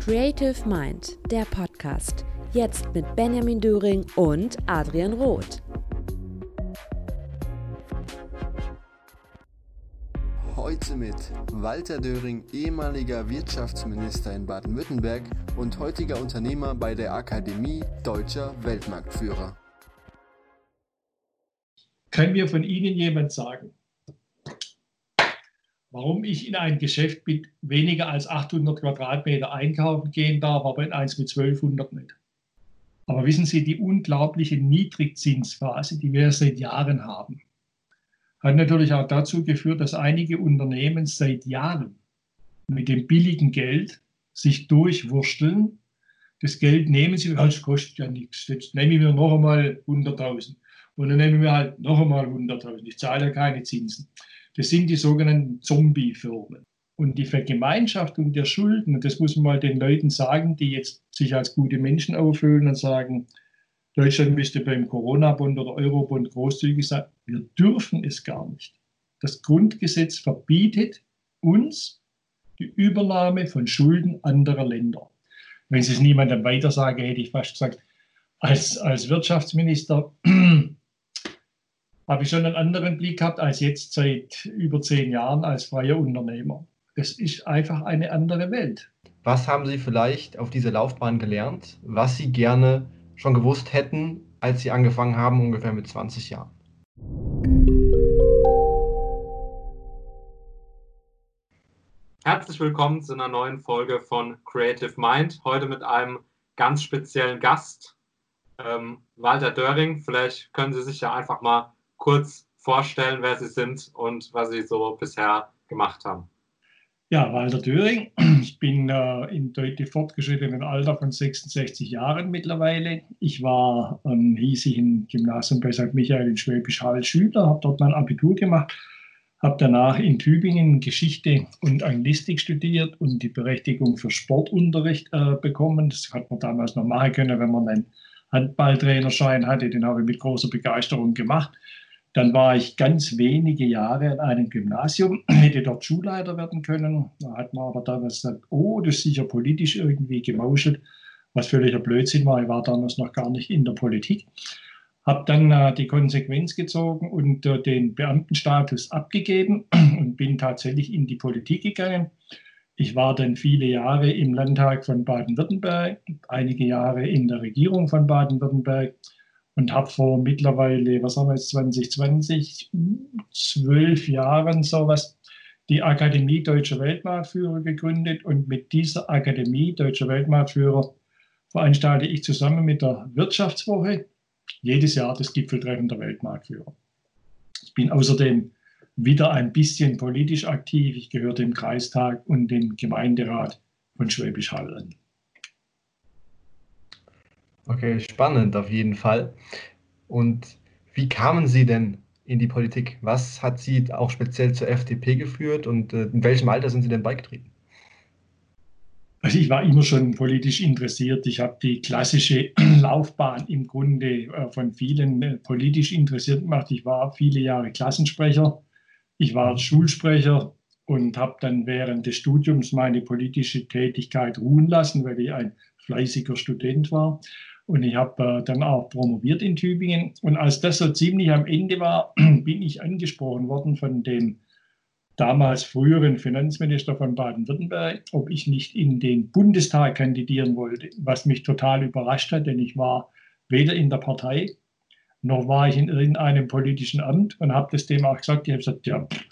Creative Mind, der Podcast. Jetzt mit Benjamin Döring und Adrian Roth. Heute mit Walter Döring, ehemaliger Wirtschaftsminister in Baden-Württemberg und heutiger Unternehmer bei der Akademie Deutscher Weltmarktführer. Kann mir von Ihnen jemand sagen, warum ich in ein Geschäft mit weniger als 800 Quadratmeter einkaufen gehen darf, aber in eins mit 1200 nicht. Aber wissen Sie, die unglaubliche Niedrigzinsphase, die wir seit Jahren haben, hat natürlich auch dazu geführt, dass einige Unternehmen seit Jahren mit dem billigen Geld sich durchwursteln. Das Geld nehmen sie, das kostet ja nichts. Jetzt nehme ich mir noch einmal 100.000 und dann nehme ich mir halt noch einmal 100.000. Ich zahle ja keine Zinsen. Das sind die sogenannten Zombie-Firmen. Und die Vergemeinschaftung der Schulden, und das muss man mal den Leuten sagen, die jetzt sich als gute Menschen aufhöhlen und sagen, Deutschland müsste beim Corona-Bund oder Euro-Bund großzügig sein. Wir dürfen es gar nicht. Das Grundgesetz verbietet uns die Übernahme von Schulden anderer Länder. Wenn Sie es niemandem weiter sagen, hätte ich fast gesagt, als, als Wirtschaftsminister habe ich schon einen anderen Blick gehabt als jetzt seit über zehn Jahren als freier Unternehmer. Das ist einfach eine andere Welt. Was haben Sie vielleicht auf dieser Laufbahn gelernt, was Sie gerne schon gewusst hätten, als Sie angefangen haben, ungefähr mit 20 Jahren? Herzlich willkommen zu einer neuen Folge von Creative Mind. Heute mit einem ganz speziellen Gast, ähm, Walter Döring. Vielleicht können Sie sich ja einfach mal kurz vorstellen, wer Sie sind und was Sie so bisher gemacht haben. Ja, Walter Döring. Ich bin äh, im deutlich fortgeschrittenen Alter von 66 Jahren mittlerweile. Ich war am hiesigen Gymnasium bei St. Michael in Schwäbisch Hall Schüler, habe dort mein Abitur gemacht, habe danach in Tübingen Geschichte und Anglistik studiert und die Berechtigung für Sportunterricht äh, bekommen. Das hat man damals noch machen können, wenn man einen Handballtrainerschein hatte. Den habe ich mit großer Begeisterung gemacht. Dann war ich ganz wenige Jahre an einem Gymnasium, hätte dort Schulleiter werden können. Da hat man aber damals gesagt, oh, das ist sicher politisch irgendwie gemauschelt, was völliger Blödsinn war. Ich war damals noch gar nicht in der Politik. Habe dann äh, die Konsequenz gezogen und äh, den Beamtenstatus abgegeben und bin tatsächlich in die Politik gegangen. Ich war dann viele Jahre im Landtag von Baden-Württemberg, einige Jahre in der Regierung von Baden-Württemberg und habe vor mittlerweile, was haben wir jetzt, 2020, zwölf Jahren sowas, die Akademie Deutscher Weltmarktführer gegründet und mit dieser Akademie Deutscher Weltmarktführer veranstalte ich zusammen mit der Wirtschaftswoche jedes Jahr das Gipfeltreffen der Weltmarktführer. Ich bin außerdem wieder ein bisschen politisch aktiv. Ich gehöre dem Kreistag und dem Gemeinderat von Schwäbisch Hall an. Okay, spannend auf jeden Fall. Und wie kamen Sie denn in die Politik? Was hat Sie auch speziell zur FDP geführt und äh, in welchem Alter sind Sie denn beigetreten? Also ich war immer schon politisch interessiert. Ich habe die klassische Laufbahn im Grunde äh, von vielen äh, politisch interessiert gemacht. Ich war viele Jahre Klassensprecher, ich war Schulsprecher und habe dann während des Studiums meine politische Tätigkeit ruhen lassen, weil ich ein fleißiger Student war. Und ich habe äh, dann auch promoviert in Tübingen. Und als das so ziemlich am Ende war, bin ich angesprochen worden von dem damals früheren Finanzminister von Baden-Württemberg, ob ich nicht in den Bundestag kandidieren wollte, was mich total überrascht hat, denn ich war weder in der Partei noch war ich in irgendeinem politischen Amt und habe das dem auch gesagt. Ich habe gesagt, ja, pff,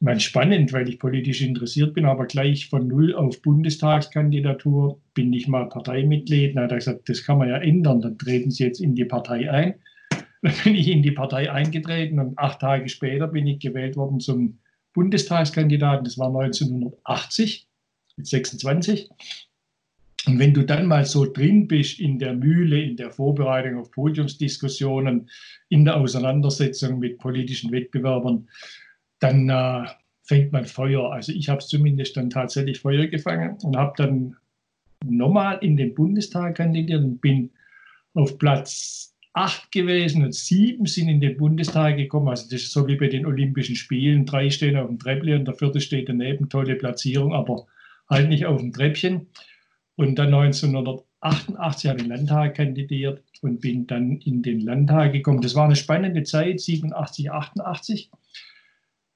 meine, spannend, weil ich politisch interessiert bin, aber gleich von null auf Bundestagskandidatur bin ich mal Parteimitglied. Na, da gesagt, das kann man ja ändern, dann treten Sie jetzt in die Partei ein. Dann bin ich in die Partei eingetreten und acht Tage später bin ich gewählt worden zum Bundestagskandidaten. Das war 1980 mit 26. Und wenn du dann mal so drin bist in der Mühle, in der Vorbereitung auf Podiumsdiskussionen, in der Auseinandersetzung mit politischen Wettbewerbern, dann äh, fängt man Feuer. Also ich habe zumindest dann tatsächlich Feuer gefangen und habe dann nochmal in den Bundestag kandidiert und bin auf Platz acht gewesen und sieben sind in den Bundestag gekommen. Also das ist so wie bei den Olympischen Spielen. Drei stehen auf dem Treppchen und der vierte steht daneben. Tolle Platzierung, aber halt nicht auf dem Treppchen. Und dann 1988 habe ich den Landtag kandidiert und bin dann in den Landtag gekommen. Das war eine spannende Zeit, 87, 88.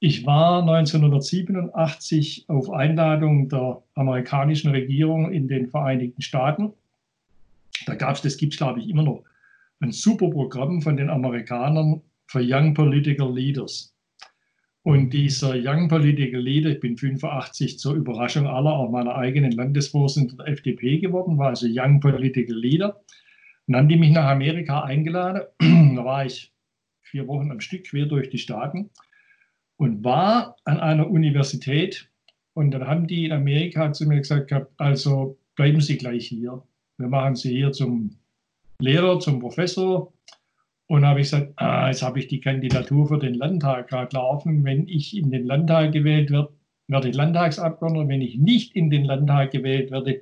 Ich war 1987 auf Einladung der amerikanischen Regierung in den Vereinigten Staaten. Da gab es, das gibt es glaube ich immer noch, ein super Programm von den Amerikanern für Young Political Leaders. Und dieser Young Political Leader, ich bin 85 zur Überraschung aller, auch meiner eigenen Landesvorsitzenden der FDP geworden, war also Young Political Leader. Und dann haben die mich nach Amerika eingeladen. da war ich vier Wochen am Stück quer durch die Staaten und war an einer Universität. Und dann haben die in Amerika zu mir gesagt, also bleiben Sie gleich hier. Wir machen Sie hier zum Lehrer, zum Professor. Und habe ich gesagt, ah, jetzt habe ich die Kandidatur für den Landtag gerade laufen. Wenn ich in den Landtag gewählt werde, werde ich Landtagsabgeordneter. Wenn ich nicht in den Landtag gewählt werde,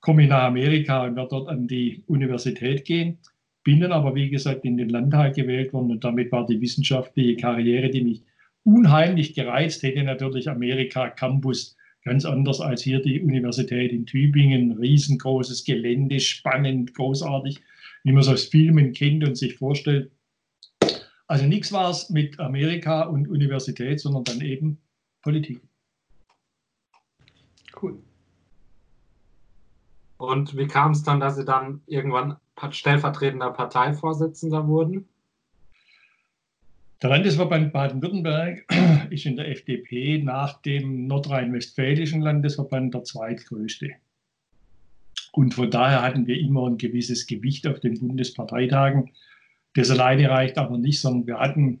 komme ich nach Amerika und werde dort an die Universität gehen. Bin dann aber, wie gesagt, in den Landtag gewählt worden und damit war die wissenschaftliche Karriere, die mich unheimlich gereizt hätte, natürlich Amerika Campus ganz anders als hier die Universität in Tübingen. Riesengroßes Gelände, spannend, großartig, wie man es aus Filmen kennt und sich vorstellt. Also nichts war es mit Amerika und Universität, sondern dann eben Politik. Cool. Und wie kam es dann, dass Sie dann irgendwann stellvertretender Parteivorsitzender wurden? Der Landesverband Baden-Württemberg ist in der FDP nach dem nordrhein-westfälischen Landesverband der zweitgrößte. Und von daher hatten wir immer ein gewisses Gewicht auf den Bundesparteitagen. Das alleine reicht aber nicht, sondern wir hatten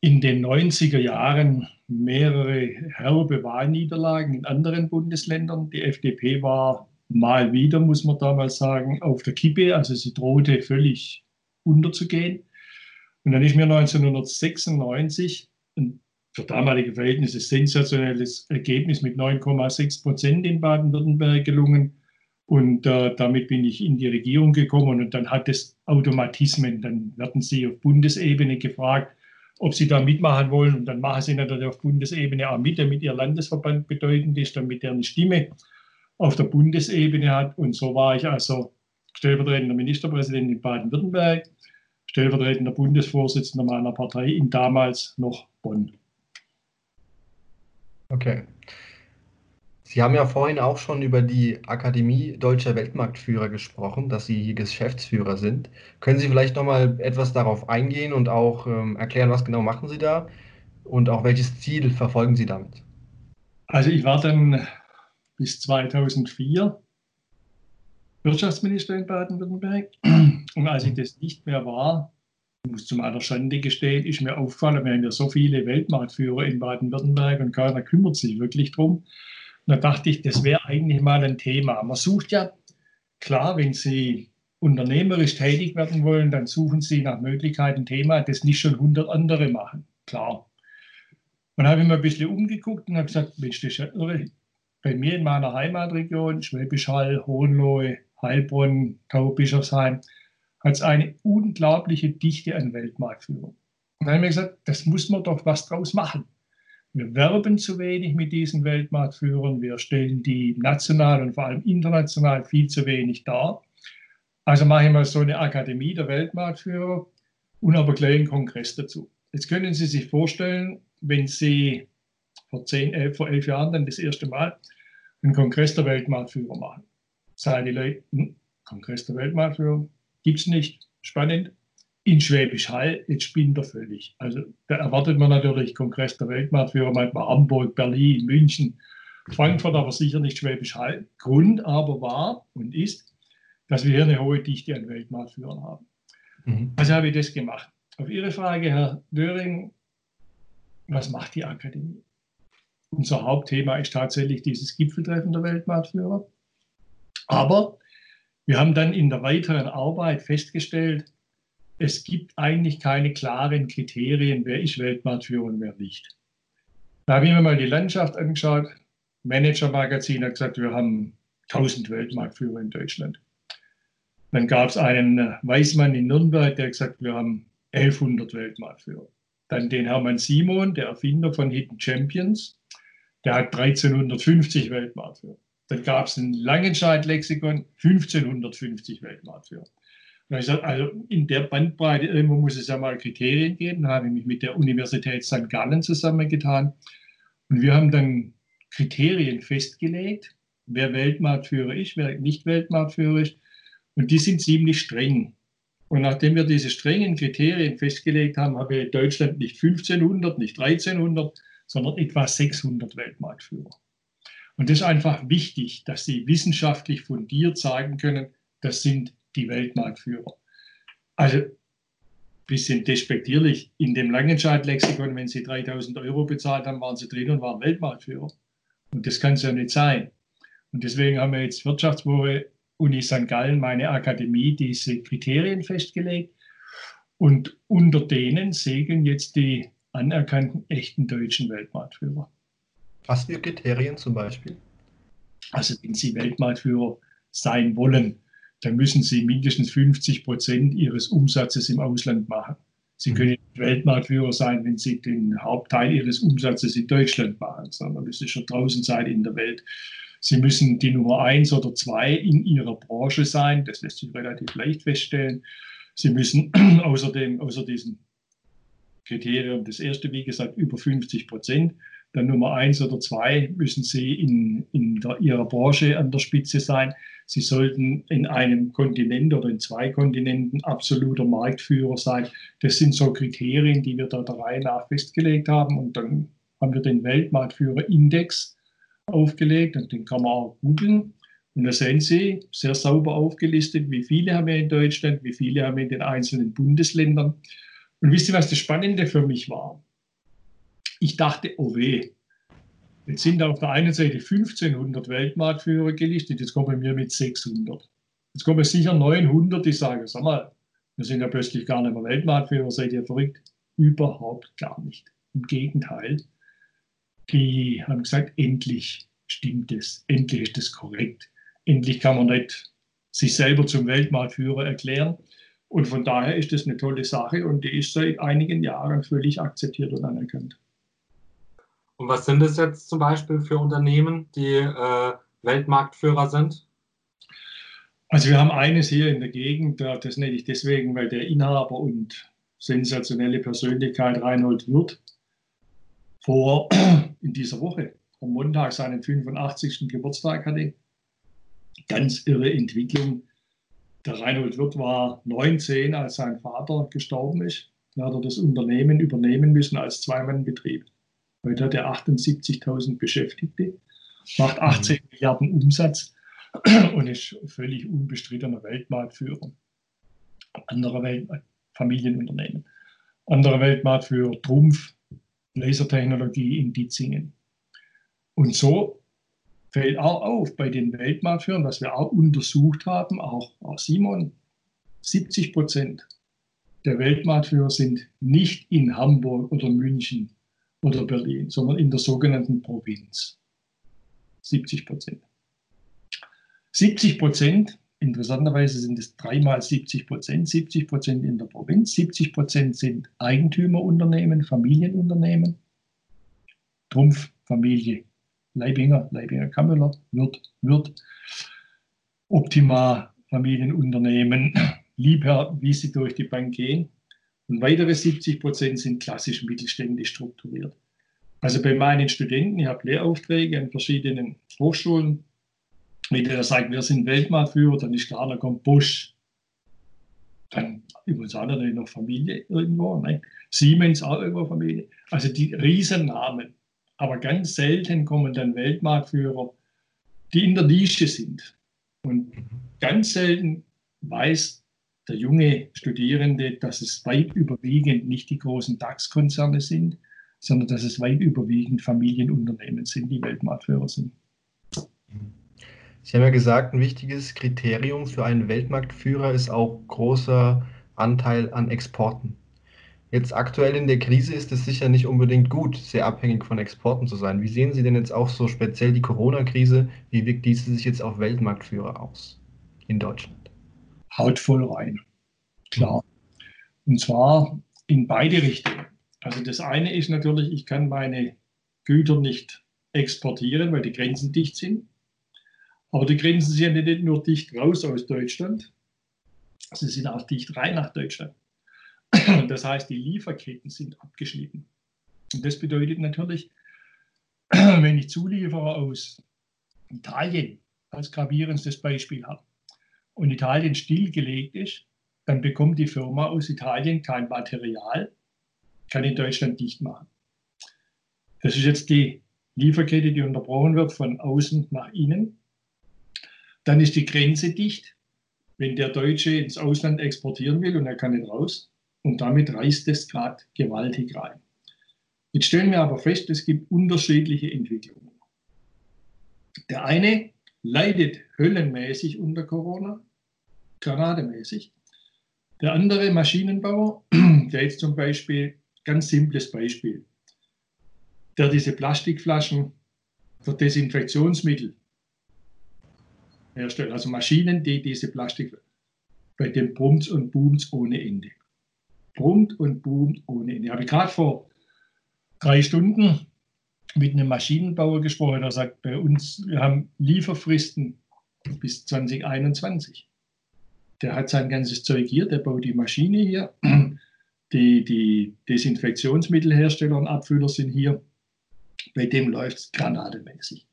in den 90er Jahren mehrere herbe Wahlniederlagen in anderen Bundesländern. Die FDP war mal wieder, muss man damals sagen, auf der Kippe. Also sie drohte völlig unterzugehen. Und dann ist mir 1996 ein für damalige Verhältnisse sensationelles Ergebnis mit 9,6 Prozent in Baden-Württemberg gelungen. Und äh, damit bin ich in die Regierung gekommen und dann hat es Automatismen. Dann werden Sie auf Bundesebene gefragt, ob Sie da mitmachen wollen. Und dann machen Sie natürlich auf Bundesebene auch mit, damit Ihr Landesverband bedeutend ist, damit er eine Stimme auf der Bundesebene hat. Und so war ich also stellvertretender Ministerpräsident in Baden-Württemberg stellvertretender Bundesvorsitzender meiner Partei in damals noch Bonn. Okay. Sie haben ja vorhin auch schon über die Akademie Deutscher Weltmarktführer gesprochen, dass Sie hier Geschäftsführer sind. Können Sie vielleicht noch mal etwas darauf eingehen und auch ähm, erklären, was genau machen Sie da und auch welches Ziel verfolgen Sie damit? Also ich war dann bis 2004 Wirtschaftsminister in Baden-Württemberg. Und als ich das nicht mehr war, muss zu meiner Schande gestehen, ist mir aufgefallen, wir haben ja so viele Weltmarktführer in Baden-Württemberg und keiner kümmert sich wirklich drum. Und da dachte ich, das wäre eigentlich mal ein Thema. Man sucht ja, klar, wenn Sie unternehmerisch tätig werden wollen, dann suchen Sie nach Möglichkeiten ein Thema, das nicht schon 100 andere machen. Klar. Und habe ich mir ein bisschen umgeguckt und habe gesagt, Mensch, das ist ja irre. Bei mir in meiner Heimatregion, Schwäbisch Hall, Hohenlohe, Heilbronn, Taubischofsheim, hat es eine unglaubliche Dichte an Weltmarktführung. Und dann haben wir gesagt, das muss man doch was draus machen. Wir werben zu wenig mit diesen Weltmarktführern, wir stellen die national und vor allem international viel zu wenig dar. Also mache ich mal so eine Akademie der Weltmarktführer und aber gleich einen Kongress dazu. Jetzt können Sie sich vorstellen, wenn Sie vor, zehn, elf, vor elf Jahren dann das erste Mal einen Kongress der Weltmarktführer machen sagen die Leute, hm, Kongress der Weltmarktführer gibt es nicht, spannend. In Schwäbisch Hall, jetzt spinnt er völlig. Also da erwartet man natürlich Kongress der Weltmarktführer, manchmal Hamburg, Berlin, München, Frankfurt, aber sicher nicht Schwäbisch Hall. Grund aber war und ist, dass wir hier eine hohe Dichte an Weltmarktführern haben. Mhm. Also habe ich das gemacht. Auf Ihre Frage, Herr Döring, was macht die Akademie? Unser Hauptthema ist tatsächlich dieses Gipfeltreffen der Weltmarktführer. Aber wir haben dann in der weiteren Arbeit festgestellt, es gibt eigentlich keine klaren Kriterien, wer ist Weltmarktführer und wer nicht. Da habe ich mir mal die Landschaft angeschaut. Manager Magazin hat gesagt, wir haben 1000 Weltmarktführer in Deutschland. Dann gab es einen Weißmann in Nürnberg, der gesagt, wir haben 1100 Weltmarktführer. Dann den Hermann Simon, der Erfinder von Hidden Champions, der hat 1350 Weltmarktführer. Dann gab es ein Langenscheid-Lexikon, 1550 Weltmarktführer. Und ich gesagt, also in der Bandbreite irgendwo muss es ja mal Kriterien geben. Da habe ich mich mit der Universität St. Gallen zusammengetan. Und wir haben dann Kriterien festgelegt, wer Weltmarktführer ist, wer nicht Weltmarktführer ist. Und die sind ziemlich streng. Und nachdem wir diese strengen Kriterien festgelegt haben, haben wir in Deutschland nicht 1500, nicht 1300, sondern etwa 600 Weltmarktführer. Und das ist einfach wichtig, dass sie wissenschaftlich fundiert sagen können, das sind die Weltmarktführer. Also bisschen despektierlich, in dem Langenscheid-Lexikon, wenn sie 3000 Euro bezahlt haben, waren sie drin und waren Weltmarktführer. Und das kann es ja nicht sein. Und deswegen haben wir jetzt Wirtschaftswoche Uni St. Gallen, meine Akademie, diese Kriterien festgelegt. Und unter denen segeln jetzt die anerkannten echten deutschen Weltmarktführer. Was für Kriterien zum Beispiel? Also wenn Sie Weltmarktführer sein wollen, dann müssen Sie mindestens 50 Prozent Ihres Umsatzes im Ausland machen. Sie mhm. können Weltmarktführer sein, wenn Sie den Hauptteil Ihres Umsatzes in Deutschland machen, sondern müssen schon draußen sein in der Welt. Sie müssen die Nummer eins oder zwei in Ihrer Branche sein. Das lässt sich relativ leicht feststellen. Sie müssen außerdem, außer diesen Kriterien, das erste, wie gesagt, über 50 Prozent dann Nummer eins oder zwei müssen Sie in, in der, Ihrer Branche an der Spitze sein. Sie sollten in einem Kontinent oder in zwei Kontinenten absoluter Marktführer sein. Das sind so Kriterien, die wir da der Reihe nach festgelegt haben. Und dann haben wir den Weltmarktführer-Index aufgelegt und den kann man auch googeln. Und da sehen Sie sehr sauber aufgelistet, wie viele haben wir in Deutschland, wie viele haben wir in den einzelnen Bundesländern. Und wisst ihr, was das Spannende für mich war? Ich dachte, oh weh, jetzt sind auf der einen Seite 1500 Weltmarktführer gelistet, jetzt kommen wir mit 600. Jetzt kommen sicher 900, die sagen, sag mal, wir sind ja plötzlich gar nicht mehr Weltmarktführer, seid ihr verrückt? Überhaupt gar nicht. Im Gegenteil, die haben gesagt, endlich stimmt es, endlich ist es korrekt. Endlich kann man nicht sich selber zum Weltmarktführer erklären. Und von daher ist das eine tolle Sache und die ist seit einigen Jahren völlig akzeptiert und anerkannt. Und was sind es jetzt zum Beispiel für Unternehmen, die äh, Weltmarktführer sind? Also wir haben eines hier in der Gegend, das nenne ich deswegen, weil der Inhaber und sensationelle Persönlichkeit Reinhold Wirth vor in dieser Woche am Montag seinen 85. Geburtstag hatte. Ganz irre Entwicklung. Der Reinhold Wirth war 19, als sein Vater gestorben ist. Da hat er das Unternehmen übernehmen müssen als Zweimannbetrieb. Heute hat er 78.000 Beschäftigte, macht 18 mhm. Milliarden Umsatz und ist völlig unbestrittener Weltmarktführer. Andere Welt Familienunternehmen. Anderer Weltmarktführer Trumpf, Lasertechnologie in Ditzingen. Und so fällt auch auf bei den Weltmarktführern, was wir auch untersucht haben, auch, auch Simon, 70 Prozent der Weltmarktführer sind nicht in Hamburg oder München oder Berlin, sondern in der sogenannten Provinz. 70 Prozent. 70 Prozent, interessanterweise sind es dreimal 70 Prozent, 70 Prozent in der Provinz, 70 Prozent sind Eigentümerunternehmen, Familienunternehmen, Trumpf, Familie, Leibinger, Leibinger Kammler, Wirt, Wirt, Optima, Familienunternehmen, Liebherr, wie sie durch die Bank gehen. Und weitere 70 Prozent sind klassisch mittelständisch strukturiert. Also bei meinen Studenten, ich habe Lehraufträge an verschiedenen Hochschulen. Wenn der sagt, wir sind Weltmarktführer, dann ist klar, da kommt Bosch. Dann übrigens auch natürlich noch Familie irgendwo. Ne? Siemens auch irgendwo Familie. Also die Riesennamen. Aber ganz selten kommen dann Weltmarktführer, die in der Nische sind. Und ganz selten weiß der junge Studierende, dass es weit überwiegend nicht die großen DAX-Konzerne sind, sondern dass es weit überwiegend Familienunternehmen sind, die Weltmarktführer sind. Sie haben ja gesagt, ein wichtiges Kriterium für einen Weltmarktführer ist auch großer Anteil an Exporten. Jetzt aktuell in der Krise ist es sicher nicht unbedingt gut, sehr abhängig von Exporten zu sein. Wie sehen Sie denn jetzt auch so speziell die Corona-Krise? Wie wirkt diese sich jetzt auf Weltmarktführer aus in Deutschland? Haut voll rein. Klar. Und zwar in beide Richtungen. Also das eine ist natürlich, ich kann meine Güter nicht exportieren, weil die Grenzen dicht sind. Aber die Grenzen sind ja nicht nur dicht raus aus Deutschland, sie sind auch dicht rein nach Deutschland. Das heißt, die Lieferketten sind abgeschnitten. Und das bedeutet natürlich, wenn ich Zulieferer aus Italien als gravierendes Beispiel habe und Italien stillgelegt ist, dann bekommt die Firma aus Italien kein Material, kann in Deutschland dicht machen. Das ist jetzt die Lieferkette, die unterbrochen wird von außen nach innen. Dann ist die Grenze dicht. Wenn der Deutsche ins Ausland exportieren will und er kann nicht raus, und damit reißt es gerade gewaltig rein. Jetzt stellen wir aber fest, es gibt unterschiedliche Entwicklungen. Der eine leidet höllenmäßig unter Corona, gerademäßig. Der andere Maschinenbauer, der jetzt zum Beispiel, ganz simples Beispiel, der diese Plastikflaschen für Desinfektionsmittel herstellt, also Maschinen, die diese Plastik, bei dem brummt und boomt ohne Ende. Brummt und boomt ohne Ende. Habe ich gerade vor drei Stunden mit einem Maschinenbauer gesprochen, der sagt, bei uns, wir haben Lieferfristen bis 2021. Der hat sein ganzes Zeug hier, der baut die Maschine hier, die, die Desinfektionsmittelhersteller und Abfüller sind hier. Bei dem läuft es granatemäßig.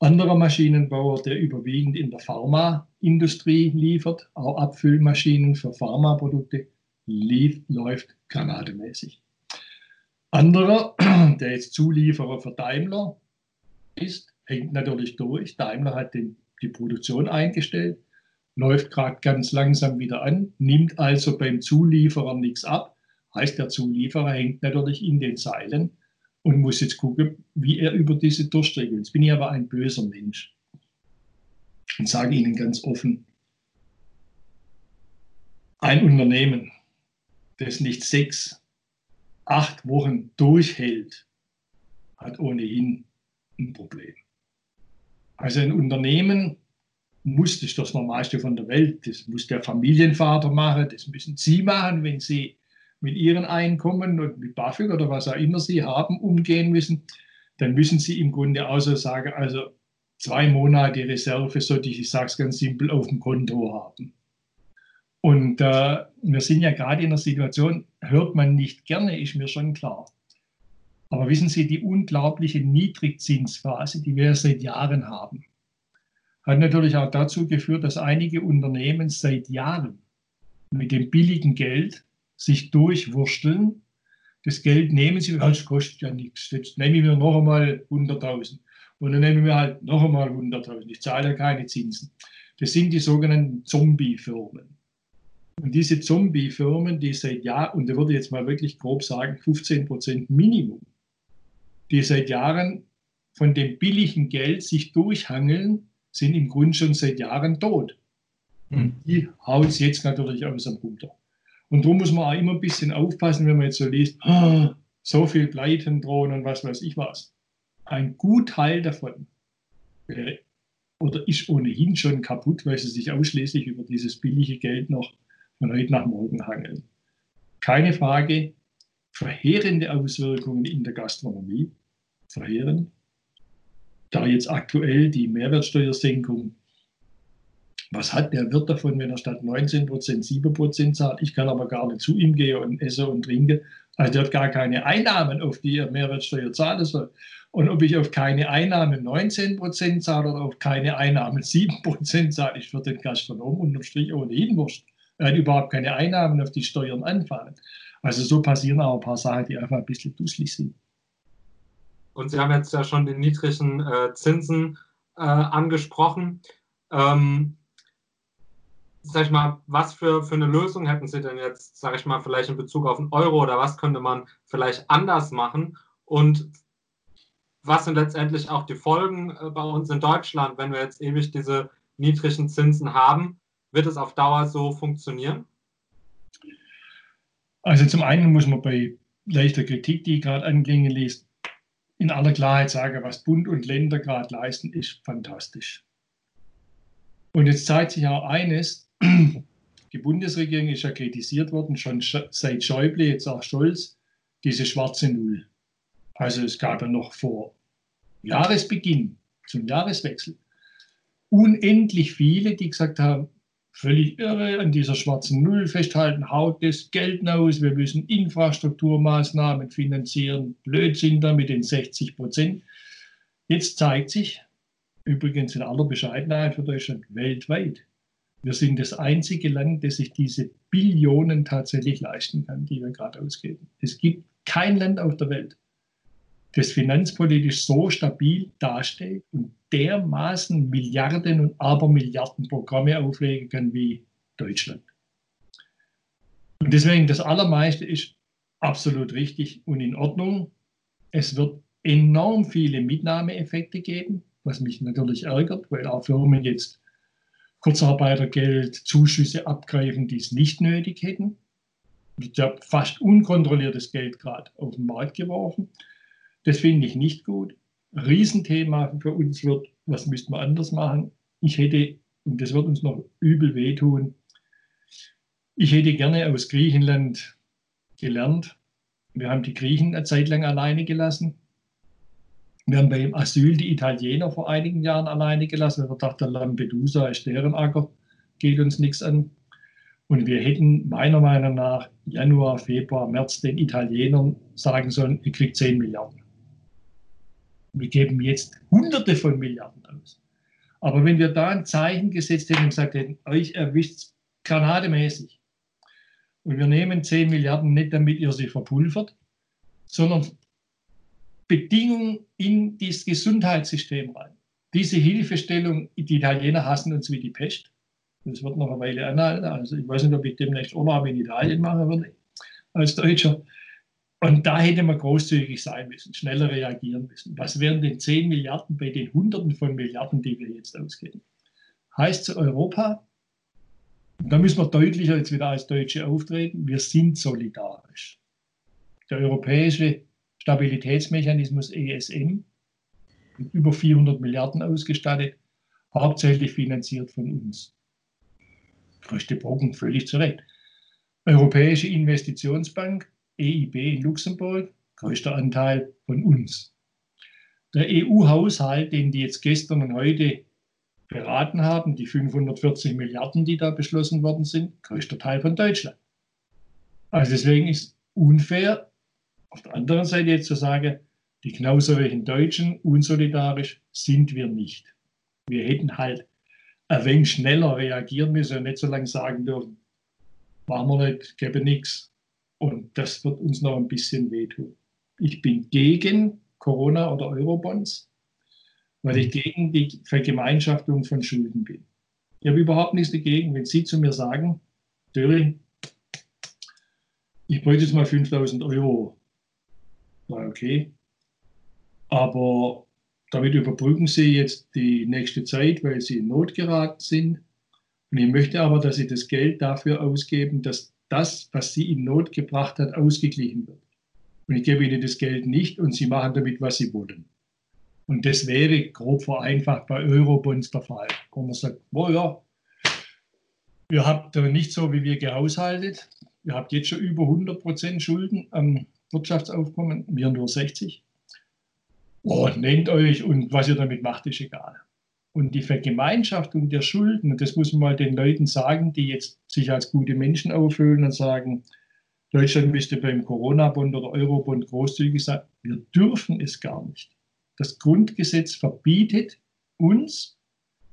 Anderer Maschinenbauer, der überwiegend in der Pharmaindustrie liefert, auch Abfüllmaschinen für Pharmaprodukte, lief, läuft granatemäßig. Anderer, der jetzt Zulieferer für Daimler ist, hängt natürlich durch. Daimler hat den, die Produktion eingestellt, läuft gerade ganz langsam wieder an, nimmt also beim Zulieferer nichts ab. Heißt, der Zulieferer hängt natürlich in den Seilen und muss jetzt gucken, wie er über diese durchstreckt. Jetzt bin ich aber ein böser Mensch und sage Ihnen ganz offen, ein Unternehmen, das nicht sechs, acht Wochen durchhält, hat ohnehin ein Problem. Also ein Unternehmen muss, das das Normalste von der Welt, das muss der Familienvater machen, das müssen Sie machen, wenn Sie mit Ihren Einkommen und mit BAföG oder was auch immer Sie haben, umgehen müssen, dann müssen Sie im Grunde auch so sagen, also zwei Monate Reserve sollte ich, ich sage es ganz simpel, auf dem Konto haben. Und äh, wir sind ja gerade in einer Situation, hört man nicht gerne, ist mir schon klar. Aber wissen Sie, die unglaubliche Niedrigzinsphase, die wir seit Jahren haben, hat natürlich auch dazu geführt, dass einige Unternehmen seit Jahren mit dem billigen Geld sich durchwursteln. Das Geld nehmen sie, das kostet ja nichts. Jetzt nehme ich mir noch einmal 100.000 und dann nehme ich mir halt noch einmal 100.000. Ich zahle ja keine Zinsen. Das sind die sogenannten Zombie-Firmen. Und diese Zombie-Firmen, die seit Jahren, und da würde ich jetzt mal wirklich grob sagen, 15 Prozent Minimum, die seit Jahren von dem billigen Geld sich durchhangeln, sind im Grunde schon seit Jahren tot. Und hm. die hauen es jetzt natürlich aus dem Runter. Und darum muss man auch immer ein bisschen aufpassen, wenn man jetzt so liest, oh, so viel Pleiten drohen und was weiß ich was. Ein Gutteil davon wäre oder ist ohnehin schon kaputt, weil sie sich ausschließlich über dieses billige Geld noch von heute nach morgen hangeln. Keine Frage, verheerende Auswirkungen in der Gastronomie, verheerend. Da jetzt aktuell die Mehrwertsteuersenkung, was hat der Wirt davon, wenn er statt 19 Prozent 7 Prozent zahlt? Ich kann aber gar nicht zu ihm gehen und esse und trinke. Also der hat gar keine Einnahmen, auf die er Mehrwertsteuer zahlen soll. Und ob ich auf keine Einnahmen 19 Prozent zahle oder auf keine Einnahmen 7 Prozent zahle, ist für den Gastronom unterm Strich ohnehin wurscht äh, überhaupt keine Einnahmen auf die Steuern anfallen. Also so passieren auch ein paar Sachen, die einfach ein bisschen dusselig sind. Und Sie haben jetzt ja schon die niedrigen äh, Zinsen äh, angesprochen. Ähm, sag ich mal, was für, für eine Lösung hätten Sie denn jetzt, sage ich mal, vielleicht in Bezug auf den Euro oder was könnte man vielleicht anders machen? Und was sind letztendlich auch die Folgen äh, bei uns in Deutschland, wenn wir jetzt ewig diese niedrigen Zinsen haben? Wird es auf Dauer so funktionieren? Also zum einen muss man bei leichter Kritik, die gerade anklingen ließ, in aller Klarheit sagen, was Bund und Länder gerade leisten, ist fantastisch. Und jetzt zeigt sich auch eines, die Bundesregierung ist ja kritisiert worden, schon seit Schäuble, jetzt auch Scholz, diese schwarze Null. Also es gab ja noch vor Jahresbeginn, zum Jahreswechsel, unendlich viele, die gesagt haben, völlig irre, an dieser schwarzen Null festhalten, haut das Geld aus, wir müssen Infrastrukturmaßnahmen finanzieren, Blödsinn da mit den 60 Prozent. Jetzt zeigt sich, übrigens in aller Bescheidenheit für Deutschland, weltweit, wir sind das einzige Land, das sich diese Billionen tatsächlich leisten kann, die wir gerade ausgeben. Es gibt kein Land auf der Welt, das finanzpolitisch so stabil dasteht und dermaßen Milliarden und Abermilliarden Programme auflegen kann wie Deutschland. Und deswegen das Allermeiste ist absolut richtig und in Ordnung. Es wird enorm viele Mitnahmeeffekte geben, was mich natürlich ärgert, weil auch Firmen jetzt Kurzarbeitergeld, Zuschüsse abgreifen, die es nicht nötig hätten. Ich habe fast unkontrolliertes Geld gerade auf den Markt geworfen. Das finde ich nicht gut. Riesenthema für uns wird, was müssten wir anders machen? Ich hätte, und das wird uns noch übel wehtun, ich hätte gerne aus Griechenland gelernt. Wir haben die Griechen eine Zeit lang alleine gelassen. Wir haben beim Asyl die Italiener vor einigen Jahren alleine gelassen. Wir dachten, Lampedusa ist deren Acker, geht uns nichts an. Und wir hätten meiner Meinung nach Januar, Februar, März den Italienern sagen sollen, ihr kriegt 10 Milliarden. Wir geben jetzt Hunderte von Milliarden aus. Aber wenn wir da ein Zeichen gesetzt hätten und gesagt hätten, euch erwischt granademäßig und wir nehmen 10 Milliarden nicht, damit ihr sie verpulvert, sondern Bedingungen in das Gesundheitssystem rein. Diese Hilfestellung, die Italiener hassen uns wie die Pest. Das wird noch eine Weile anhalten. Also ich weiß nicht, ob ich demnächst Urlaub in Italien machen würde als Deutscher. Und da hätte man großzügig sein müssen, schneller reagieren müssen. Was wären denn 10 Milliarden bei den Hunderten von Milliarden, die wir jetzt ausgeben? Heißt zu Europa, da müssen wir deutlicher jetzt wieder als Deutsche auftreten, wir sind solidarisch. Der europäische Stabilitätsmechanismus ESM, mit über 400 Milliarden ausgestattet, hauptsächlich finanziert von uns. Größte Brocken, völlig zu Recht. Europäische Investitionsbank, EIB in Luxemburg, größter Anteil von uns. Der EU-Haushalt, den die jetzt gestern und heute beraten haben, die 540 Milliarden, die da beschlossen worden sind, größter Teil von Deutschland. Also deswegen ist unfair, auf der anderen Seite jetzt zu sagen, die knauseриgen Deutschen, unsolidarisch sind wir nicht. Wir hätten halt ein wenig schneller reagieren müssen und nicht so lange sagen dürfen, machen wir nicht, gebe nichts, und das wird uns noch ein bisschen wehtun. Ich bin gegen Corona oder Eurobonds, weil ich gegen die Vergemeinschaftung von Schulden bin. Ich habe überhaupt nichts dagegen, wenn Sie zu mir sagen, Döring, ich bräuchte jetzt mal 5000 Euro. Na okay. Aber damit überbrücken Sie jetzt die nächste Zeit, weil Sie in Not geraten sind. Und ich möchte aber, dass Sie das Geld dafür ausgeben, dass das, was sie in Not gebracht hat, ausgeglichen wird. Und ich gebe ihnen das Geld nicht und sie machen damit, was sie wollen. Und das wäre grob vereinfacht bei Eurobonds der Fall, wo man sagt, oh ja, ihr habt nicht so, wie wir gehaushaltet. Ihr habt jetzt schon über 100 Prozent Schulden am Wirtschaftsaufkommen, wir nur 60. Oh, nehmt euch und was ihr damit macht, ist egal. Und die Vergemeinschaftung der Schulden, und das muss man mal den Leuten sagen, die jetzt sich als gute Menschen aufhöhlen und sagen, Deutschland müsste beim Corona-Bond oder Euro-Bond großzügig sein. Wir dürfen es gar nicht. Das Grundgesetz verbietet uns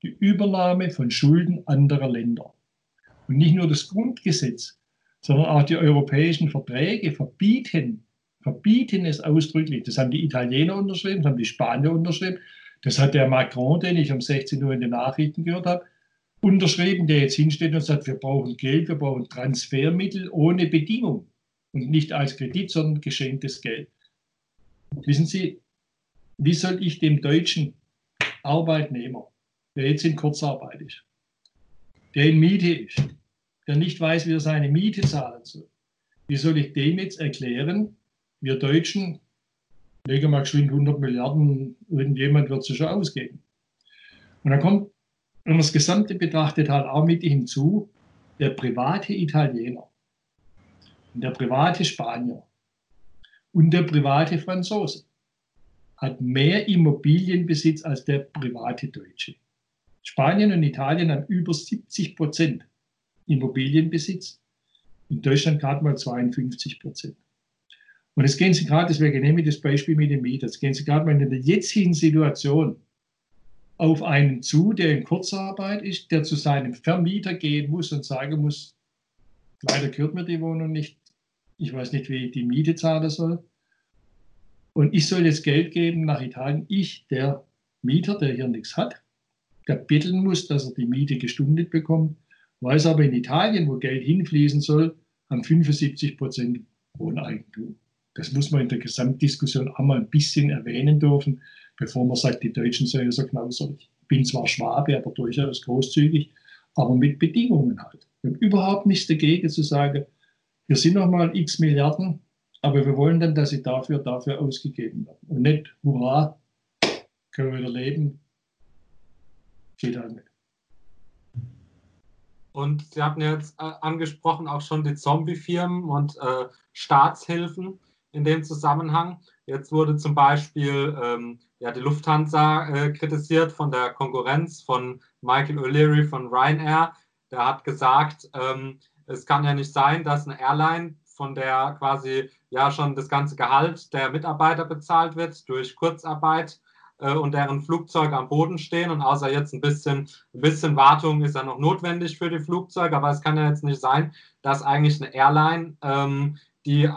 die Übernahme von Schulden anderer Länder. Und nicht nur das Grundgesetz, sondern auch die europäischen Verträge verbieten, verbieten es ausdrücklich. Das haben die Italiener unterschrieben, das haben die Spanier unterschrieben, das hat der Macron, den ich um 16 Uhr in den Nachrichten gehört habe, unterschrieben, der jetzt hinsteht und sagt, wir brauchen Geld, wir brauchen Transfermittel ohne Bedingung und nicht als Kredit, sondern geschenktes Geld. Wissen Sie, wie soll ich dem deutschen Arbeitnehmer, der jetzt in Kurzarbeit ist, der in Miete ist, der nicht weiß, wie er seine Miete zahlen soll, wie soll ich dem jetzt erklären, wir Deutschen lege mal geschwind 100 Milliarden, irgendjemand wird sie schon ausgeben. Und dann kommt, wenn man das Gesamte betrachtet, halt auch mit hinzu, der private Italiener der private Spanier und der private Franzose hat mehr Immobilienbesitz als der private Deutsche. Spanien und Italien haben über 70 Prozent Immobilienbesitz. In Deutschland gerade mal 52 Prozent. Und jetzt gehen Sie gerade, deswegen nehme ich das Beispiel mit dem Mieter, jetzt gehen Sie gerade mal in der jetzigen Situation auf einen zu, der in Kurzarbeit ist, der zu seinem Vermieter gehen muss und sagen muss, leider gehört mir die Wohnung nicht, ich weiß nicht, wie ich die Miete zahlen soll. Und ich soll jetzt Geld geben nach Italien, ich, der Mieter, der hier nichts hat, der bitteln muss, dass er die Miete gestundet bekommt, weiß aber in Italien, wo Geld hinfließen soll, haben 75 Prozent Wohneigentum. Das muss man in der Gesamtdiskussion auch mal ein bisschen erwähnen dürfen, bevor man sagt, die Deutschen seien so knauserig. Ich bin zwar Schwabe, aber durchaus großzügig, aber mit Bedingungen halt. Wir haben überhaupt nichts dagegen zu sagen, wir sind noch mal x Milliarden, aber wir wollen dann, dass sie dafür, dafür ausgegeben werden. Und nicht, hurra, können wir wieder leben, geht halt nicht. Und Sie hatten jetzt äh, angesprochen auch schon die Zombie-Firmen und äh, Staatshilfen in dem Zusammenhang. Jetzt wurde zum Beispiel ähm, ja, die Lufthansa äh, kritisiert von der Konkurrenz von Michael O'Leary von Ryanair. Der hat gesagt, ähm, es kann ja nicht sein, dass eine Airline, von der quasi ja schon das ganze Gehalt der Mitarbeiter bezahlt wird durch Kurzarbeit äh, und deren Flugzeuge am Boden stehen und außer jetzt ein bisschen, ein bisschen Wartung ist ja noch notwendig für die Flugzeuge, aber es kann ja jetzt nicht sein, dass eigentlich eine Airline, ähm, die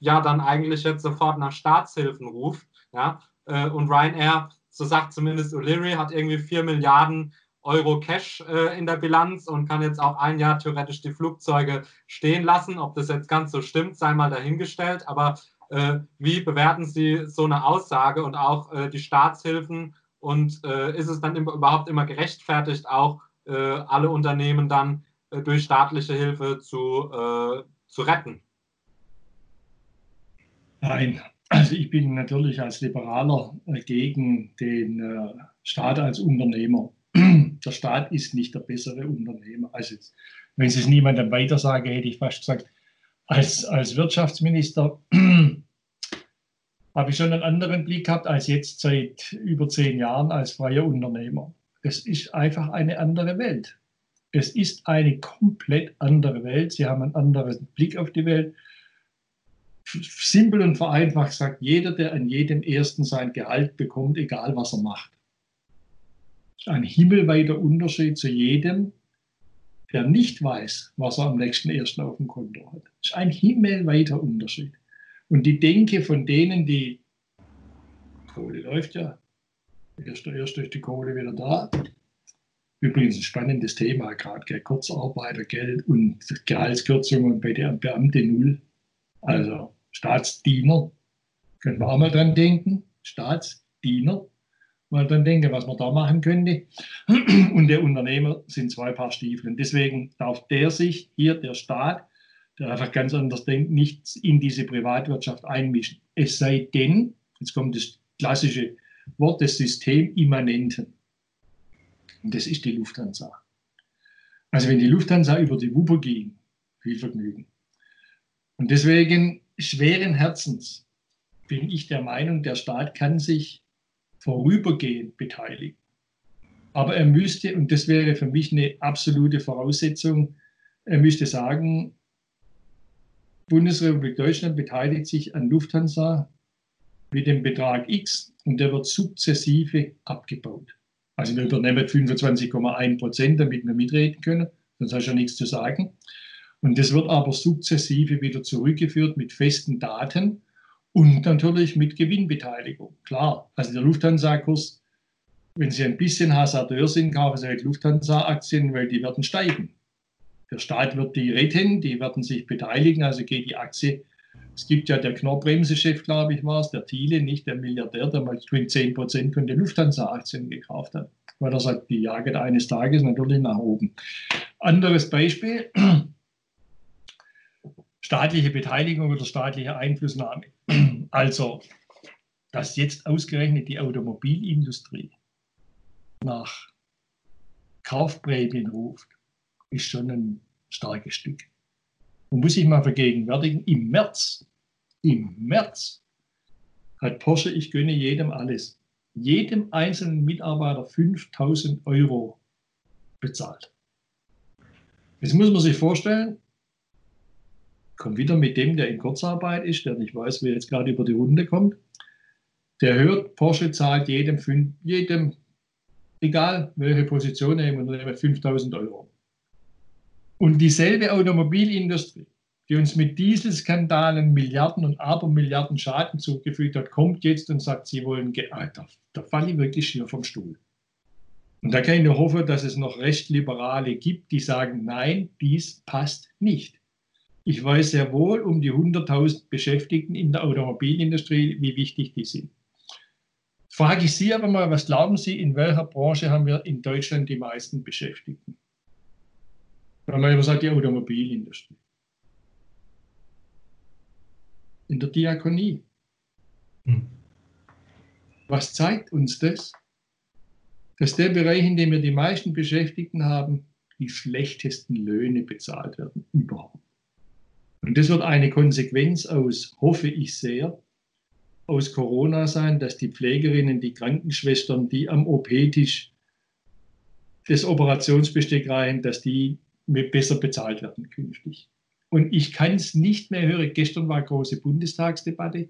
ja dann eigentlich jetzt sofort nach Staatshilfen ruft. Ja? Äh, und Ryanair, so sagt zumindest O'Leary, hat irgendwie 4 Milliarden Euro Cash äh, in der Bilanz und kann jetzt auch ein Jahr theoretisch die Flugzeuge stehen lassen. Ob das jetzt ganz so stimmt, sei mal dahingestellt. Aber äh, wie bewerten Sie so eine Aussage und auch die Staatshilfen? Und ist es dann überhaupt immer gerechtfertigt, auch alle Unternehmen dann durch staatliche Hilfe zu, zu retten? Nein, also ich bin natürlich als Liberaler äh, gegen den äh, Staat als Unternehmer. Der Staat ist nicht der bessere Unternehmer. Also wenn Sie es niemandem weiter sagen, hätte ich fast gesagt, als, als Wirtschaftsminister habe ich schon einen anderen Blick gehabt als jetzt seit über zehn Jahren als freier Unternehmer. Es ist einfach eine andere Welt. Es ist eine komplett andere Welt. Sie haben einen anderen Blick auf die Welt simpel und vereinfacht sagt, jeder, der an jedem ersten sein Gehalt bekommt, egal was er macht. Ein himmelweiter Unterschied zu jedem, der nicht weiß, was er am nächsten ersten auf dem Konto hat. Das ist ein himmelweiter Unterschied. Und die Denke von denen, die Kohle läuft ja, erst, erst ist die Kohle wieder da. Übrigens ein spannendes Thema gerade, Kurzarbeitergeld und Gehaltskürzungen bei der Beamte null. Also Staatsdiener, können wir auch mal dran denken, Staatsdiener, mal dran denken, was man da machen könnte. Und der Unternehmer sind zwei Paar Stiefel. Und deswegen darf der sich hier, der Staat, der einfach ganz anders denkt, nicht in diese Privatwirtschaft einmischen. Es sei denn, jetzt kommt das klassische Wort des Systemimmanenten. Und das ist die Lufthansa. Also wenn die Lufthansa über die Wupper ging, viel Vergnügen. Und deswegen schweren Herzens bin ich der Meinung, der Staat kann sich vorübergehend beteiligen. Aber er müsste, und das wäre für mich eine absolute Voraussetzung, er müsste sagen, Bundesrepublik Deutschland beteiligt sich an Lufthansa mit dem Betrag X und der wird sukzessive abgebaut. Also wir übernehmen 25,1 Prozent, damit wir mitreden können, sonst hast du ja nichts zu sagen. Und das wird aber sukzessive wieder zurückgeführt mit festen Daten und natürlich mit Gewinnbeteiligung. Klar, also der Lufthansa-Kurs, wenn Sie ein bisschen Hasardeur sind, kaufen Sie halt Lufthansa-Aktien, weil die werden steigen. Der Staat wird die retten, die werden sich beteiligen, also geht die Aktie. Es gibt ja der Knorrbremse-Chef, glaube ich, war es, der Thiele, nicht der Milliardär, der mal 10 Prozent von den Lufthansa-Aktien gekauft hat. Weil er sagt, die jagen eines Tages natürlich nach oben. Anderes Beispiel, staatliche Beteiligung oder staatliche Einflussnahme. Also, dass jetzt ausgerechnet die Automobilindustrie nach Kaufprämien ruft, ist schon ein starkes Stück. Man muss sich mal vergegenwärtigen, im März, im März hat Porsche, ich gönne jedem alles, jedem einzelnen Mitarbeiter 5000 Euro bezahlt. Jetzt muss man sich vorstellen, kommt wieder mit dem, der in Kurzarbeit ist, der nicht weiß, wer jetzt gerade über die Runde kommt. Der hört, Porsche zahlt jedem, jedem egal welche Position er im Unternehmen, 5000 Euro. Und dieselbe Automobilindustrie, die uns mit Dieselskandalen Milliarden und Abermilliarden Schaden zugefügt hat, kommt jetzt und sagt, sie wollen, Alter, da falle ich wirklich hier vom Stuhl. Und da kann ich nur hoffen, dass es noch Rechtliberale gibt, die sagen, nein, dies passt nicht. Ich weiß sehr wohl um die 100.000 Beschäftigten in der Automobilindustrie, wie wichtig die sind. Frage ich Sie aber mal, was glauben Sie, in welcher Branche haben wir in Deutschland die meisten Beschäftigten? Wenn man immer sagt, die Automobilindustrie. In der Diakonie. Hm. Was zeigt uns das? Dass der Bereich, in dem wir die meisten Beschäftigten haben, die schlechtesten Löhne bezahlt werden überhaupt. Und das wird eine Konsequenz aus, hoffe ich sehr, aus Corona sein, dass die Pflegerinnen, die Krankenschwestern, die am OP-Tisch das Operationsbesteck reichen, dass die besser bezahlt werden künftig. Und ich kann es nicht mehr hören. Gestern war große Bundestagsdebatte.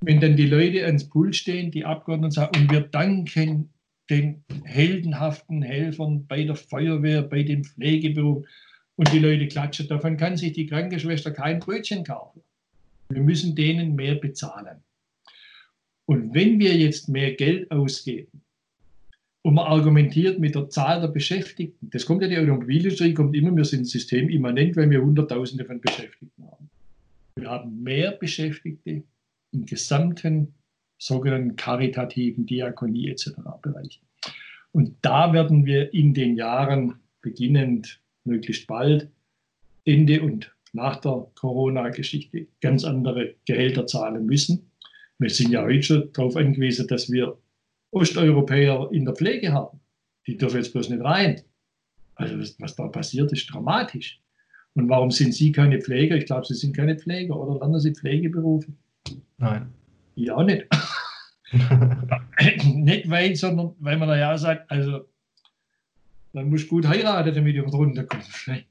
Wenn dann die Leute ans Pult stehen, die Abgeordneten sagen, und wir danken den heldenhaften Helfern bei der Feuerwehr, bei den Pflegeberufen, und die Leute klatschen, davon kann sich die Krankenschwester kein Brötchen kaufen. Wir müssen denen mehr bezahlen. Und wenn wir jetzt mehr Geld ausgeben und man argumentiert mit der Zahl der Beschäftigten, das kommt ja die Automobilindustrie, kommt immer, wir sind systemimmanent, weil wir Hunderttausende von Beschäftigten haben. Wir haben mehr Beschäftigte im gesamten sogenannten karitativen Diakonie etc. Bereich. Und da werden wir in den Jahren beginnend, möglichst bald, Ende und nach der Corona-Geschichte ganz andere Gehälter zahlen müssen. Wir sind ja heute schon darauf angewiesen, dass wir Osteuropäer in der Pflege haben. Die dürfen jetzt bloß nicht rein. Also was, was da passiert, ist dramatisch. Und warum sind Sie keine Pfleger? Ich glaube, Sie sind keine Pfleger oder lernen Sie Pflegeberufe? Nein. Ja, auch nicht. nicht weil, sondern weil man ja sagt, also man muss gut heiraten, damit man runterkommt.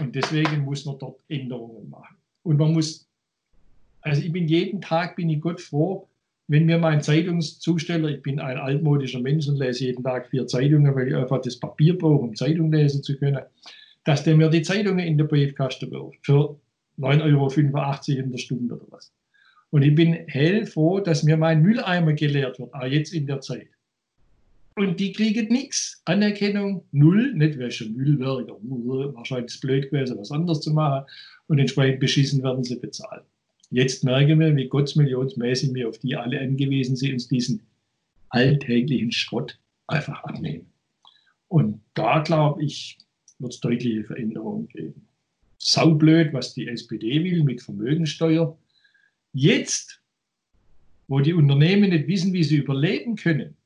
Und deswegen muss man dort Änderungen machen. Und man muss also ich bin jeden Tag, bin ich Gott froh, wenn mir mein Zeitungszusteller, ich bin ein altmodischer Mensch und lese jeden Tag vier Zeitungen, weil ich einfach das Papier brauche, um Zeitung lesen zu können, dass der mir die Zeitungen in der Briefkasten wirft für 9,85 Euro in der Stunde oder was. Und ich bin hellfroh, dass mir mein Mülleimer geleert wird, auch jetzt in der Zeit. Und die kriegen nichts. Anerkennung null, nicht welche Müllwerker, wahrscheinlich ist es blöd gewesen, was anderes zu machen. Und entsprechend beschissen werden sie bezahlt. Jetzt merken wir, wie gottsmillionsmäßig wir auf die alle angewiesen sind, uns diesen alltäglichen Schrott einfach abnehmen. Und da, glaube ich, wird es deutliche Veränderungen geben. Saublöd, was die SPD will mit Vermögensteuer. Jetzt, wo die Unternehmen nicht wissen, wie sie überleben können,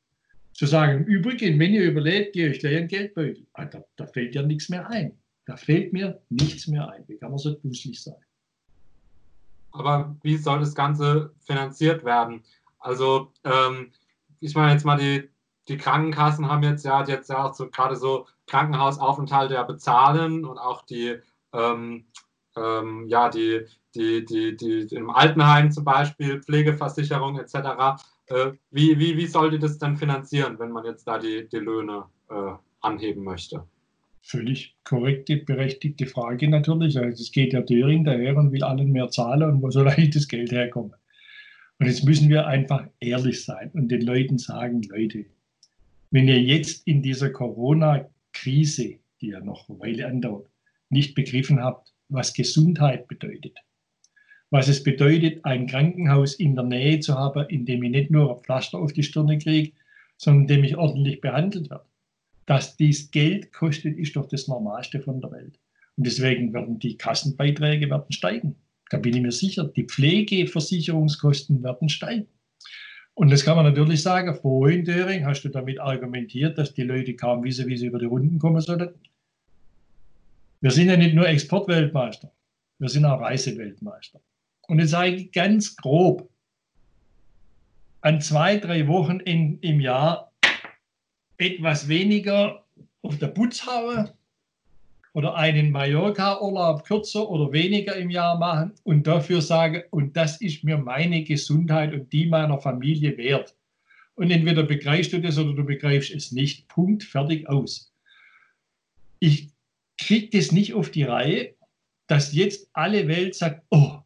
zu sagen, übrigens, wenn ihr überlebt, gehe ich gleich einen Geldbeutel. Ah, da, da fällt ja nichts mehr ein. Da fällt mir nichts mehr ein. Wie kann man so dusselig sein? aber wie soll das Ganze finanziert werden? Also, ähm, ich meine jetzt mal, die, die Krankenkassen haben jetzt ja jetzt ja auch so, gerade so Krankenhausaufenthalte ja bezahlen und auch die, ähm, ähm, ja, die, die, die, die im Altenheim zum Beispiel, Pflegeversicherung etc. Äh, wie, wie, wie soll die das dann finanzieren, wenn man jetzt da die, die Löhne äh, anheben möchte? völlig korrekte, berechtigte Frage natürlich. Also es geht ja Döring daher und will allen mehr zahlen und wo soll eigentlich das Geld herkommen? Und jetzt müssen wir einfach ehrlich sein und den Leuten sagen, Leute, wenn ihr jetzt in dieser Corona-Krise, die ja noch eine Weile andauert, nicht begriffen habt, was Gesundheit bedeutet, was es bedeutet, ein Krankenhaus in der Nähe zu haben, in dem ich nicht nur ein Pflaster auf die Stirne kriege, sondern in dem ich ordentlich behandelt werde dass dies Geld kostet, ist doch das Normalste von der Welt. Und deswegen werden die Kassenbeiträge werden steigen. Da bin ich mir sicher. Die Pflegeversicherungskosten werden steigen. Und das kann man natürlich sagen, vorhin, Döring, hast du damit argumentiert, dass die Leute kaum wissen, wie sie über die Runden kommen sollen. Wir sind ja nicht nur Exportweltmeister, wir sind auch Reiseweltmeister. Und jetzt sage ich ganz grob, an zwei, drei Wochen in, im Jahr etwas weniger auf der Putz haue oder einen Mallorca-Urlaub kürzer oder weniger im Jahr machen und dafür sage, und das ist mir meine Gesundheit und die meiner Familie wert. Und entweder begreifst du das oder du begreifst es nicht. Punkt, fertig, aus. Ich kriege das nicht auf die Reihe, dass jetzt alle Welt sagt, oh,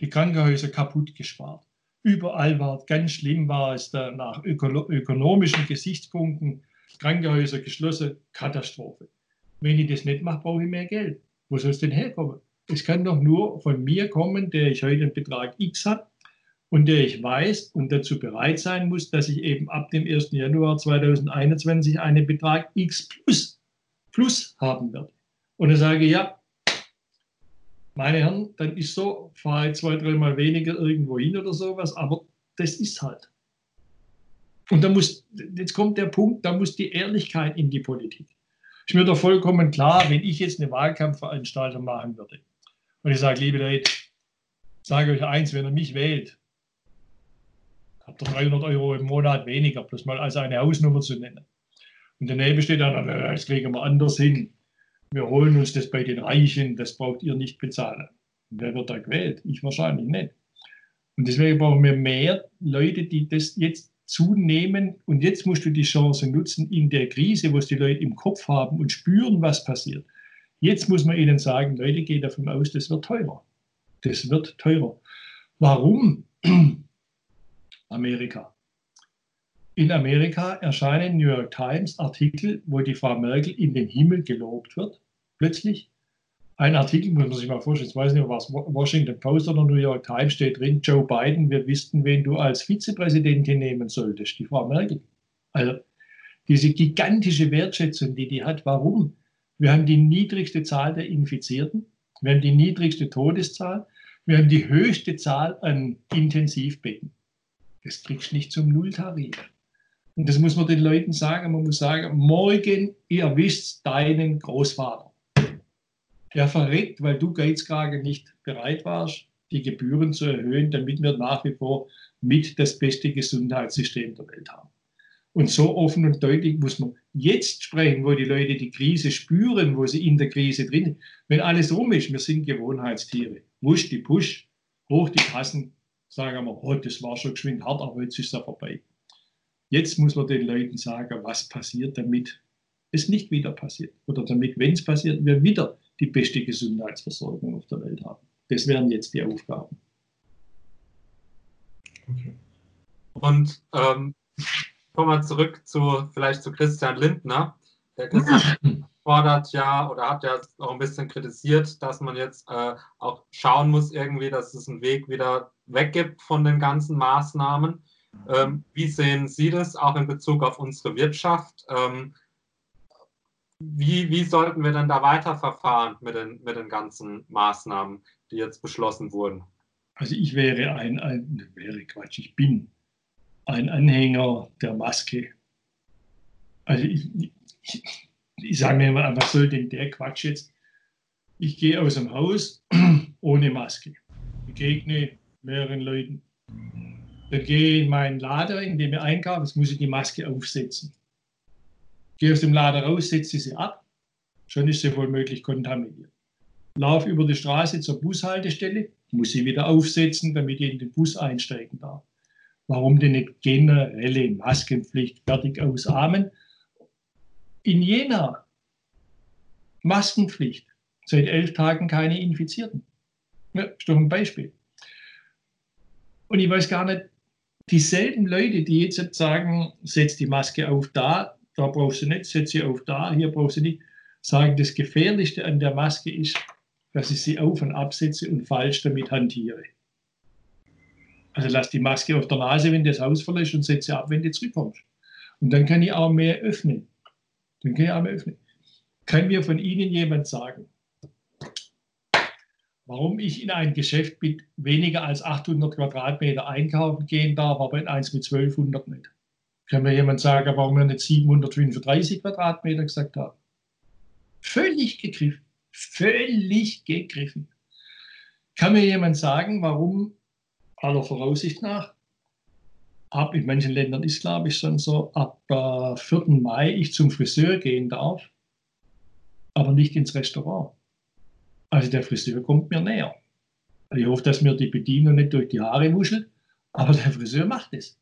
die Krankenhäuser kaputt gespart. Überall war es ganz schlimm, war es da nach ökonomischen Gesichtspunkten, Krankenhäuser geschlossen, Katastrophe. Wenn ich das nicht mache, brauche ich mehr Geld. Wo soll es denn herkommen? Es kann doch nur von mir kommen, der ich heute einen Betrag X habe und der ich weiß und dazu bereit sein muss, dass ich eben ab dem 1. Januar 2021 einen Betrag X plus, plus haben werde. Und dann sage ich, ja, meine Herren, dann ist so, fahre zwei, dreimal weniger irgendwo hin oder sowas, aber das ist halt. Und da muss, jetzt kommt der Punkt, da muss die Ehrlichkeit in die Politik. Ist mir doch vollkommen klar, wenn ich jetzt eine Wahlkampfveranstaltung machen würde und ich sage, liebe Leute, sage euch eins, wenn ihr mich wählt, habt ihr 300 Euro im Monat weniger, bloß mal als eine Hausnummer zu nennen. Und daneben steht dann, das kriegen wir anders hin wir holen uns das bei den Reichen, das braucht ihr nicht bezahlen. Wer wird da gewählt? Ich wahrscheinlich nicht. Und deswegen brauchen wir mehr Leute, die das jetzt zunehmen. Und jetzt musst du die Chance nutzen in der Krise, wo es die Leute im Kopf haben und spüren, was passiert. Jetzt muss man ihnen sagen, Leute, geht davon aus, das wird teurer. Das wird teurer. Warum? Amerika. In Amerika erscheinen New York Times Artikel, wo die Frau Merkel in den Himmel gelobt wird. Plötzlich ein Artikel, muss man sich mal vorstellen, ich weiß nicht, was Washington Post oder New York Times steht drin, Joe Biden, wir wüssten, wen du als Vizepräsidentin nehmen solltest, die Frau Merkel. Also diese gigantische Wertschätzung, die die hat, warum? Wir haben die niedrigste Zahl der Infizierten, wir haben die niedrigste Todeszahl, wir haben die höchste Zahl an Intensivbetten. Das kriegst du nicht zum Nulltarif. Und das muss man den Leuten sagen. Man muss sagen, morgen, ihr wisst deinen Großvater. Der verreckt, weil du Geizkrage nicht bereit warst, die Gebühren zu erhöhen, damit wir nach wie vor mit das beste Gesundheitssystem der Welt haben. Und so offen und deutlich muss man jetzt sprechen, wo die Leute die Krise spüren, wo sie in der Krise drin sind. Wenn alles rum ist, wir sind Gewohnheitstiere. Wusch die Push, hoch die Kassen, sagen wir, oh, das war schon geschwind hart, aber jetzt ist es ja vorbei. Jetzt muss man den Leuten sagen, was passiert, damit es nicht wieder passiert. Oder damit, wenn es passiert, wir wieder die beste Gesundheitsversorgung auf der Welt haben. Das wären jetzt die Aufgaben. Okay. Und ähm, kommen wir zurück zu vielleicht zu Christian Lindner. Der Christian fordert ja oder hat ja auch ein bisschen kritisiert, dass man jetzt äh, auch schauen muss, irgendwie, dass es einen Weg wieder weggibt von den ganzen Maßnahmen. Ähm, wie sehen Sie das auch in Bezug auf unsere Wirtschaft? Ähm, wie, wie sollten wir denn da weiterverfahren mit den, mit den ganzen Maßnahmen, die jetzt beschlossen wurden? Also ich wäre ein, ein wäre Quatsch, ich bin ein Anhänger der Maske. Also ich, ich, ich sage mir immer, was soll denn der Quatsch jetzt? Ich gehe aus dem Haus ohne Maske, begegne mehreren Leuten. Dann gehe ich in meinen Lader, in dem ich einkaufe, jetzt muss ich die Maske aufsetzen. Gehe aus dem Lader raus, setze sie ab, schon ist sie wohl möglich kontaminiert. Laufe über die Straße zur Bushaltestelle, muss sie wieder aufsetzen, damit ich in den Bus einsteigen darf. Warum denn nicht generelle Maskenpflicht fertig ausarmen? In Jena Maskenpflicht. Seit elf Tagen keine Infizierten. Ja, ist doch ein Beispiel. Und ich weiß gar nicht, dieselben Leute, die jetzt sagen, setz die Maske auf da, da brauchst du nicht, setz sie auf da, hier brauchst du nicht, sagen, das Gefährlichste an der Maske ist, dass ich sie auf und absetze und falsch damit hantiere. Also lass die Maske auf der Nase, wenn du das Haus verlässt und setze sie ab, wenn du zurückkommst. Und dann kann ich auch mehr öffnen. Dann kann ich auch mehr öffnen. Kann mir von Ihnen jemand sagen, warum ich in ein Geschäft mit weniger als 800 Quadratmeter einkaufen gehen darf, aber in eins mit 1200 nicht. Kann mir jemand sagen, warum wir nicht 735 Quadratmeter gesagt haben? Völlig gegriffen. Völlig gegriffen. Kann mir jemand sagen, warum aller Voraussicht nach ab, in manchen Ländern ist glaube ich schon so, ab äh, 4. Mai ich zum Friseur gehen darf, aber nicht ins Restaurant. Also der Friseur kommt mir näher. Ich hoffe, dass mir die Bedienung nicht durch die Haare wuschelt, aber der Friseur macht es.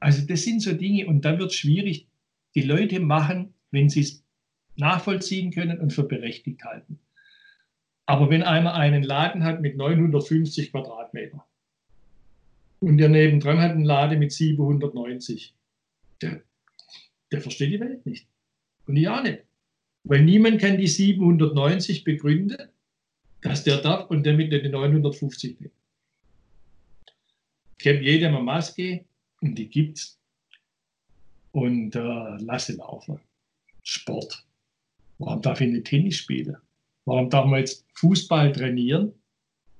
Also das sind so Dinge und dann wird es schwierig. Die Leute machen, wenn sie es nachvollziehen können und für berechtigt halten. Aber wenn einer einen Laden hat mit 950 Quadratmetern und der nebendran hat einen Laden mit 790, der, der versteht die Welt nicht. Und ich auch nicht. Weil niemand kann die 790 begründen, dass der darf und der mit den 950 nimmt. Ich gebe jedem eine Maske und die gibt's. Und äh, lasse laufen. Sport. Warum darf ich nicht Tennis spielen? Warum darf man jetzt Fußball trainieren?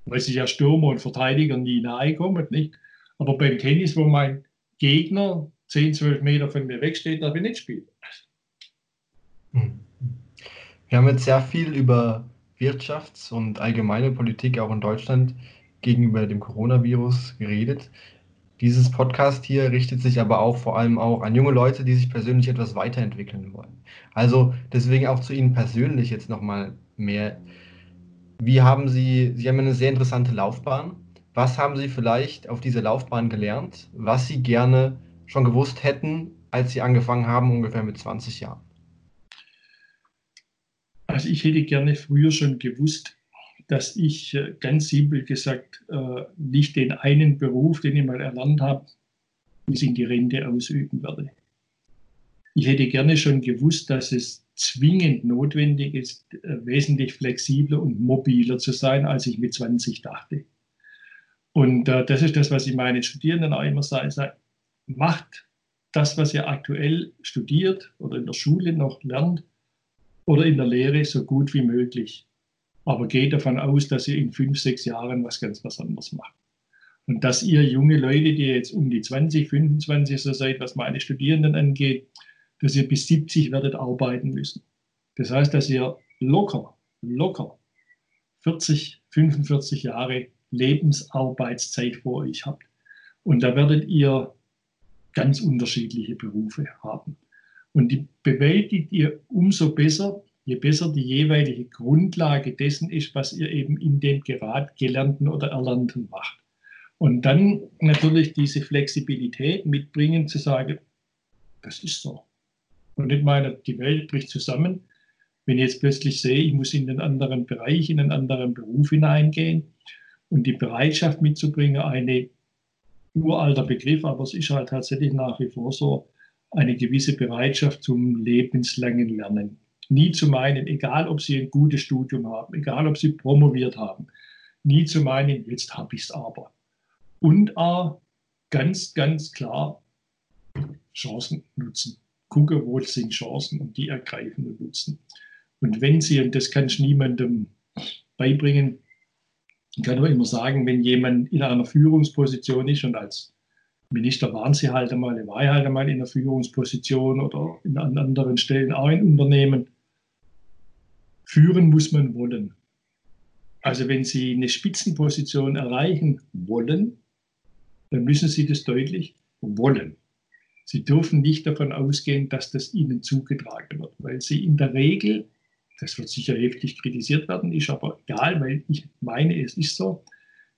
Weil sich ja Stürmer und Verteidiger nie nahe kommen, nicht? Aber beim Tennis, wo mein Gegner 10, 12 Meter von mir wegsteht, darf ich nicht spielen. Hm. Wir haben jetzt sehr viel über Wirtschafts- und allgemeine Politik auch in Deutschland gegenüber dem Coronavirus geredet. Dieses Podcast hier richtet sich aber auch vor allem auch an junge Leute, die sich persönlich etwas weiterentwickeln wollen. Also deswegen auch zu Ihnen persönlich jetzt nochmal mehr. Wie haben Sie, Sie haben eine sehr interessante Laufbahn. Was haben Sie vielleicht auf dieser Laufbahn gelernt, was Sie gerne schon gewusst hätten, als Sie angefangen haben, ungefähr mit 20 Jahren? Also ich hätte gerne früher schon gewusst, dass ich äh, ganz simpel gesagt äh, nicht den einen Beruf, den ich mal erlernt habe, bis in die Rente ausüben werde. Ich hätte gerne schon gewusst, dass es zwingend notwendig ist, äh, wesentlich flexibler und mobiler zu sein, als ich mit 20 dachte. Und das ist das, was ich meinen Studierenden auch immer sage. Macht das, was ihr aktuell studiert oder in der Schule noch lernt oder in der Lehre, so gut wie möglich. Aber geht davon aus, dass ihr in fünf, sechs Jahren was ganz was anderes macht. Und dass ihr junge Leute, die jetzt um die 20, 25 so seid, was meine Studierenden angeht, dass ihr bis 70 werdet arbeiten müssen. Das heißt, dass ihr locker, locker 40, 45 Jahre Lebensarbeitszeit vor euch habt. Und da werdet ihr ganz unterschiedliche Berufe haben. Und die bewältigt ihr umso besser, je besser die jeweilige Grundlage dessen ist, was ihr eben in dem gerade Gelernten oder Erlernten macht. Und dann natürlich diese Flexibilität mitbringen, zu sagen, das ist so. Und nicht meine, die Welt bricht zusammen, wenn ich jetzt plötzlich sehe, ich muss in einen anderen Bereich, in einen anderen Beruf hineingehen und die Bereitschaft mitzubringen, eine uralter Begriff, aber es ist halt tatsächlich nach wie vor so, eine gewisse Bereitschaft zum lebenslangen Lernen nie zu meinen, egal ob sie ein gutes Studium haben, egal ob sie promoviert haben, nie zu meinen, jetzt habe ich es aber. Und auch ganz, ganz klar Chancen nutzen. Gucke, wo sind Chancen und die ergreifen und nutzen. Und wenn sie, und das kann ich niemandem beibringen, ich kann nur immer sagen, wenn jemand in einer Führungsposition ist und als Minister waren sie halt einmal, er war halt einmal in einer Führungsposition oder in, an anderen Stellen auch in Unternehmen, Führen muss man wollen. Also wenn Sie eine Spitzenposition erreichen wollen, dann müssen Sie das deutlich wollen. Sie dürfen nicht davon ausgehen, dass das Ihnen zugetragen wird, weil Sie in der Regel, das wird sicher heftig kritisiert werden, ist aber egal, weil ich meine, es ist so,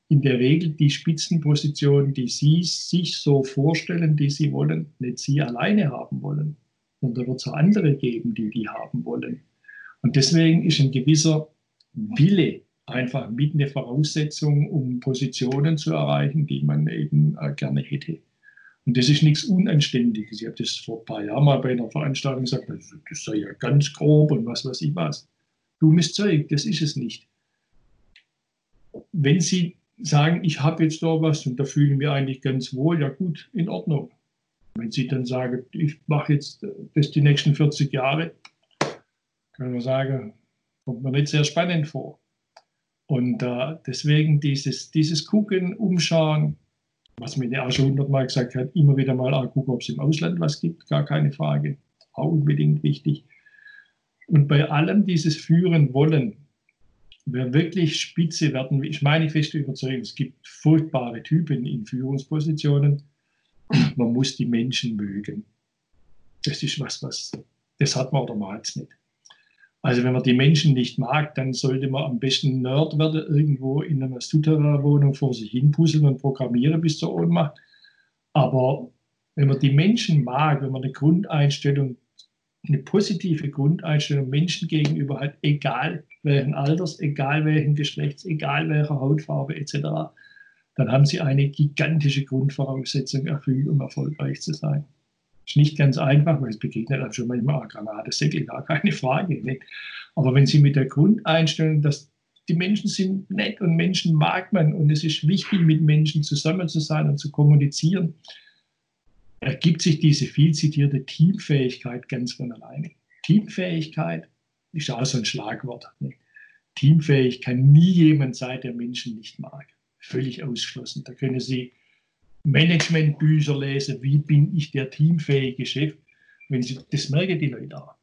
in der Regel die Spitzenposition, die Sie sich so vorstellen, die Sie wollen, nicht Sie alleine haben wollen, sondern wird es andere geben, die die haben wollen. Und deswegen ist ein gewisser Wille einfach mit eine Voraussetzung, um Positionen zu erreichen, die man eben äh, gerne hätte. Und das ist nichts Unanständiges. Ich habe das vor ein paar Jahren mal bei einer Veranstaltung gesagt, das, das sei ja ganz grob und was weiß ich was. Dummes Zeug, das ist es nicht. Wenn Sie sagen, ich habe jetzt da was und da fühle ich mich eigentlich ganz wohl, ja gut, in Ordnung. Wenn Sie dann sagen, ich mache jetzt das die nächsten 40 Jahre, können wir sagen, kommt mir nicht sehr spannend vor. Und äh, deswegen dieses, dieses Gucken, Umschauen, was mir ja auch schon hundertmal gesagt hat, immer wieder mal auch gucken, ob es im Ausland was gibt, gar keine Frage. Auch unbedingt wichtig. Und bei allem dieses Führen wollen, wer wirklich Spitze werden will, ich meine feste Überzeugung, es gibt furchtbare Typen in Führungspositionen. Man muss die Menschen mögen. Das ist was, was, das hat man oder mal nicht. Also wenn man die Menschen nicht mag, dann sollte man am besten Nerd werden, irgendwo in einer Souterrain-Wohnung vor sich hin puzzeln und programmieren bis zur Ohnmacht. Aber wenn man die Menschen mag, wenn man eine Grundeinstellung, eine positive Grundeinstellung Menschen gegenüber hat, egal welchen Alters, egal welchen Geschlechts, egal welcher Hautfarbe etc., dann haben sie eine gigantische Grundvoraussetzung erfüllt, um erfolgreich zu sein. Ist nicht ganz einfach, weil es begegnet einem schon manchmal Granatesäckel, gar keine Frage. Nicht? Aber wenn Sie mit der Grundeinstellung, dass die Menschen sind nett und Menschen mag man und es ist wichtig, mit Menschen zusammen zu sein und zu kommunizieren, ergibt sich diese viel zitierte Teamfähigkeit ganz von alleine. Teamfähigkeit ist auch so ein Schlagwort. Teamfähig kann nie jemand sein, der Menschen nicht mag. Völlig ausgeschlossen. Da können Sie Managementbücher lesen, wie bin ich der teamfähige Chef, wenn sie, das merken die Leute auch.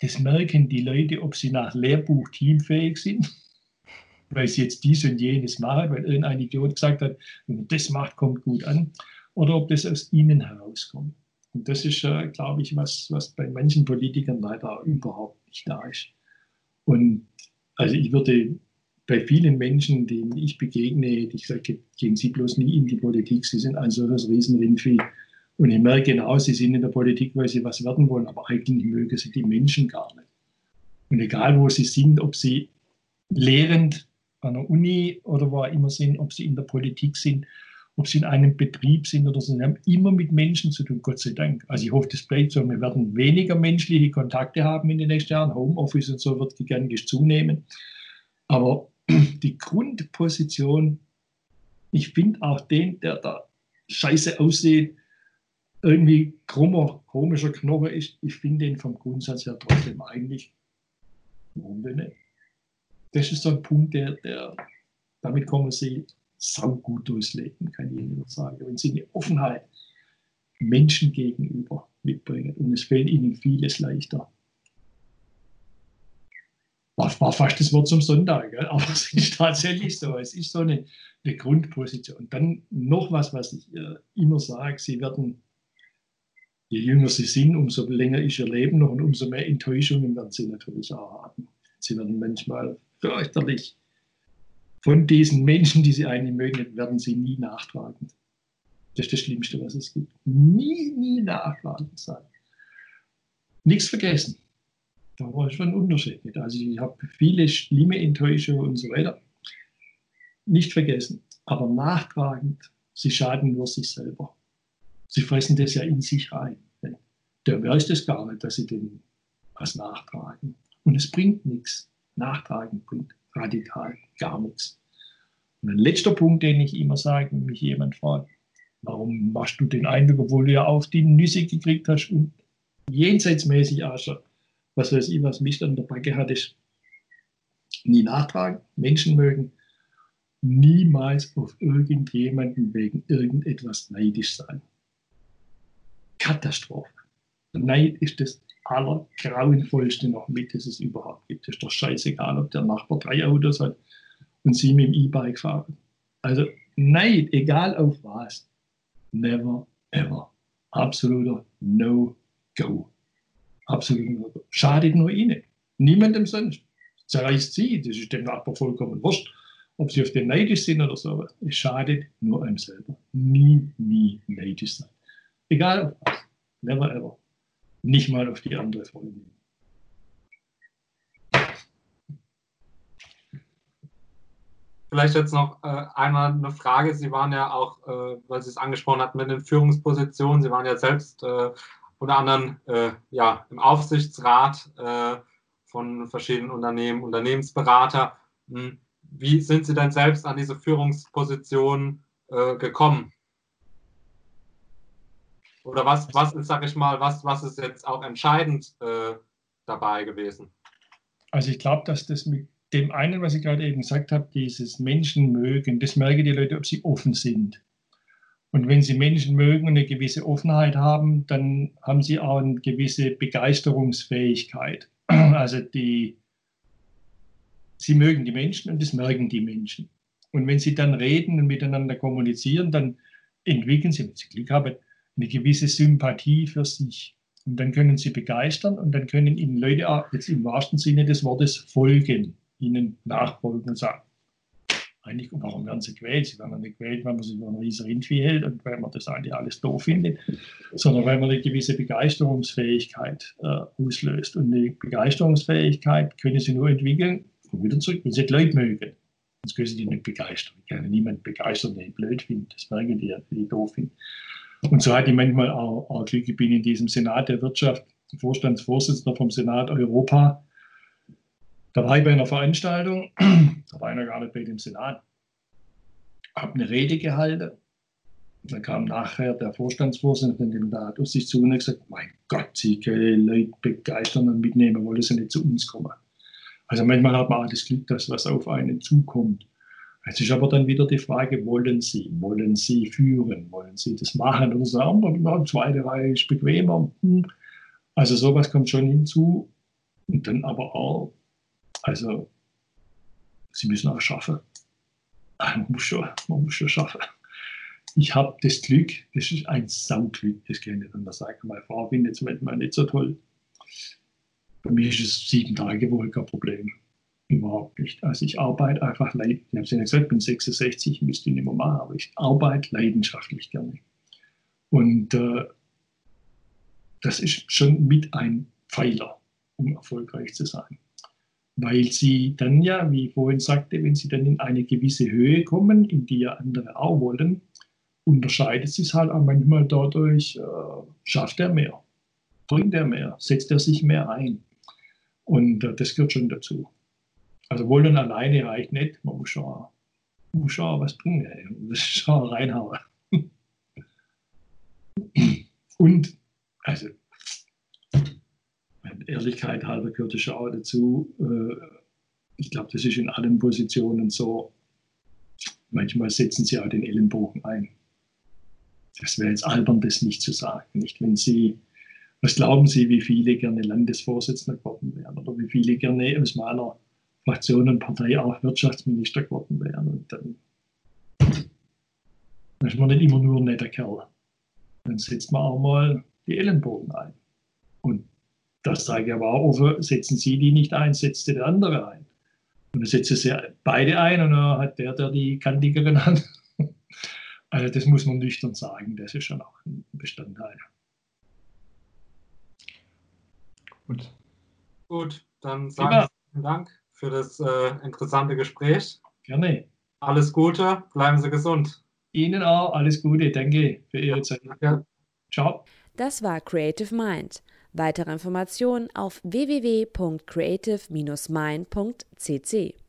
Das merken die Leute, ob sie nach Lehrbuch teamfähig sind, weil sie jetzt dies und jenes machen, weil irgendein Idiot gesagt hat, wenn man das macht, kommt gut an, oder ob das aus ihnen herauskommt. Und das ist, äh, glaube ich, was, was bei manchen Politikern leider überhaupt nicht da ist. Und also ich würde bei vielen Menschen, denen ich begegne, ich sage, gehen Sie bloß nie in die Politik, Sie sind ein solches Riesenrindvieh. Und ich merke genau, Sie sind in der Politik, weil Sie was werden wollen, aber eigentlich mögen Sie die Menschen gar nicht. Und egal, wo Sie sind, ob Sie lehrend an der Uni oder wo auch immer sind, ob Sie in der Politik sind, ob Sie in einem Betrieb sind oder so, Sie haben immer mit Menschen zu tun, Gott sei Dank. Also ich hoffe, das bleibt so. Wir werden weniger menschliche Kontakte haben in den nächsten Jahren. Homeoffice und so wird gigantisch zunehmen. Aber die Grundposition, ich finde auch den, der da scheiße aussieht, irgendwie krummer, komischer Knochen ist, ich finde den vom Grundsatz her trotzdem eigentlich, warum denn nicht? Das ist so ein Punkt, der, der damit kommen sie saugut durchs Leben, kann ich Ihnen sagen. Wenn Sie eine Offenheit Menschen gegenüber mitbringen und es fällt Ihnen vieles leichter war, war fast das Wort zum Sonntag, gell? aber es ist tatsächlich so. Es ist so eine, eine Grundposition. Und dann noch was, was ich äh, immer sage: Sie werden, je jünger Sie sind, umso länger ist Ihr Leben noch und umso mehr Enttäuschungen werden Sie natürlich auch haben. Sie werden manchmal fürchterlich von diesen Menschen, die Sie eigentlich mögen, werden Sie nie nachtragend. Das ist das Schlimmste, was es gibt. Nie, nie nachtragend sein. Nichts vergessen. Da war schon ein Unterschied. Also ich habe viele schlimme Enttäuschungen und so weiter nicht vergessen. Aber nachtragend, sie schaden nur sich selber. Sie fressen das ja in sich rein. Der weiß das gar nicht, dass sie den was nachtragen. Und es bringt nichts. Nachtragen bringt radikal gar nichts. Und ein letzter Punkt, den ich immer sage, wenn mich jemand fragt, warum machst du den Eindruck, obwohl du ja auf die Nüsse gekriegt hast und jenseitsmäßig auch was weiß ich, was mich dann der Backe hat, ist nie nachtragen, Menschen mögen, niemals auf irgendjemanden wegen irgendetwas neidisch sein. Katastrophe. Neid ist das allergrauenvollste noch mit, das es überhaupt gibt. Es ist doch scheißegal, ob der Nachbar drei Autos hat und sie mit dem E-Bike fahren. Also Neid, egal auf was, never ever. Absoluter No-Go. Absolut nur. Schadet nur ihnen. Niemandem sonst. Zerreißt sie, das ist dem Nachbar vollkommen wurscht, ob sie auf den neidisch sind oder so. Es schadet nur einem selber. Nie, nie neidisch sein. Egal auf was. Never ever. Nicht mal auf die andere Freundin. Vielleicht jetzt noch äh, einmal eine Frage. Sie waren ja auch, äh, weil Sie es angesprochen hatten mit den Führungspositionen, Sie waren ja selbst äh, unter anderem äh, ja, im Aufsichtsrat äh, von verschiedenen Unternehmen, Unternehmensberater. Hm, wie sind Sie denn selbst an diese Führungsposition äh, gekommen? Oder was, was ist, sag ich mal, was, was ist jetzt auch entscheidend äh, dabei gewesen? Also ich glaube, dass das mit dem einen, was ich gerade eben gesagt habe, dieses Menschen mögen, das merken die Leute, ob sie offen sind. Und wenn Sie Menschen mögen und eine gewisse Offenheit haben, dann haben Sie auch eine gewisse Begeisterungsfähigkeit. Also die, Sie mögen die Menschen und das merken die Menschen. Und wenn Sie dann reden und miteinander kommunizieren, dann entwickeln Sie, wenn Sie Glück haben, eine gewisse Sympathie für sich. Und dann können sie begeistern und dann können ihnen Leute auch jetzt im wahrsten Sinne des Wortes folgen, ihnen nachfolgen und sagen, eigentlich, warum werden sie gewählt? Sie werden nicht gewählt, wenn man sich über einen riesen Rindvieh hält und weil man das eigentlich alles doof findet, sondern weil man eine gewisse Begeisterungsfähigkeit äh, auslöst. Und eine Begeisterungsfähigkeit können sie nur entwickeln, wieder zurück, wenn sie die Leute mögen. Sonst können sie die nicht begeistern. Ich kann niemand begeistern, der ihn blöd findet. Das merken die, die doof finden. Und so hatte ich manchmal auch, auch Glück, ich bin in diesem Senat der Wirtschaft Vorstandsvorsitzender vom Senat Europa. Da war ich bei einer Veranstaltung, da war einer gar nicht bei dem Senat, habe eine Rede gehalten. Dann kam nachher der Vorstandsvorsitzende, da hat sich zu und gesagt, mein Gott, Sie können Leute begeistern und mitnehmen, wollen sie nicht zu uns kommen. Also manchmal hat man auch das Glück, dass was auf einen zukommt. Es ist aber dann wieder die Frage, wollen Sie, wollen Sie führen, wollen Sie das machen oder sagen, eine zweite Reihe ist bequemer. Hm. Also sowas kommt schon hinzu. Und dann aber auch, also Sie müssen auch schaffen. Man muss schon, man muss schon schaffen. Ich habe das Glück, das ist ein Sauglück, das kann ich nicht anders sagen. Meine Frau findet es manchmal nicht so toll. Für mich ist es sieben Tage Woche kein Problem. Überhaupt nicht. Also ich arbeite einfach. Ich habe es gesagt, bin 66, müsste ich nicht mehr machen, aber ich arbeite leidenschaftlich gerne. Und äh, das ist schon mit ein Pfeiler, um erfolgreich zu sein. Weil sie dann ja, wie ich vorhin sagte, wenn sie dann in eine gewisse Höhe kommen, in die ja andere auch wollen, unterscheidet sich halt auch manchmal dadurch, äh, schafft er mehr, bringt er mehr, setzt er sich mehr ein. Und äh, das gehört schon dazu. Also wollen alleine reicht nicht, man muss schon, muss schon was bringen, ey. man muss schon reinhauen. Und, also, Ehrlichkeit halber gehört es auch dazu. Äh, ich glaube, das ist in allen Positionen so. Manchmal setzen sie auch den Ellenbogen ein. Das wäre jetzt albern, das nicht zu sagen. Nicht, wenn Sie was glauben Sie, wie viele gerne Landesvorsitzender geworden wären oder wie viele gerne aus meiner Fraktion und Partei auch Wirtschaftsminister geworden wären? Und dann, dann ist man nicht immer nur ein netter Kerl. Dann setzt man auch mal die Ellenbogen ein. Und das sage ich aber auch offen, setzen Sie die nicht ein, setzt der andere ein. Und dann setzen Sie beide ein und dann hat der, der die kantigeren an. Also das muss man nüchtern sagen, das ist schon auch ein Bestandteil. Gut. Gut, dann sage ich vielen Dank für das äh, interessante Gespräch. Gerne. Alles Gute, bleiben Sie gesund. Ihnen auch alles Gute, danke für Ihre Zeit. Danke. Ciao. Das war Creative Mind. Weitere Informationen auf www.creative-mind.cc.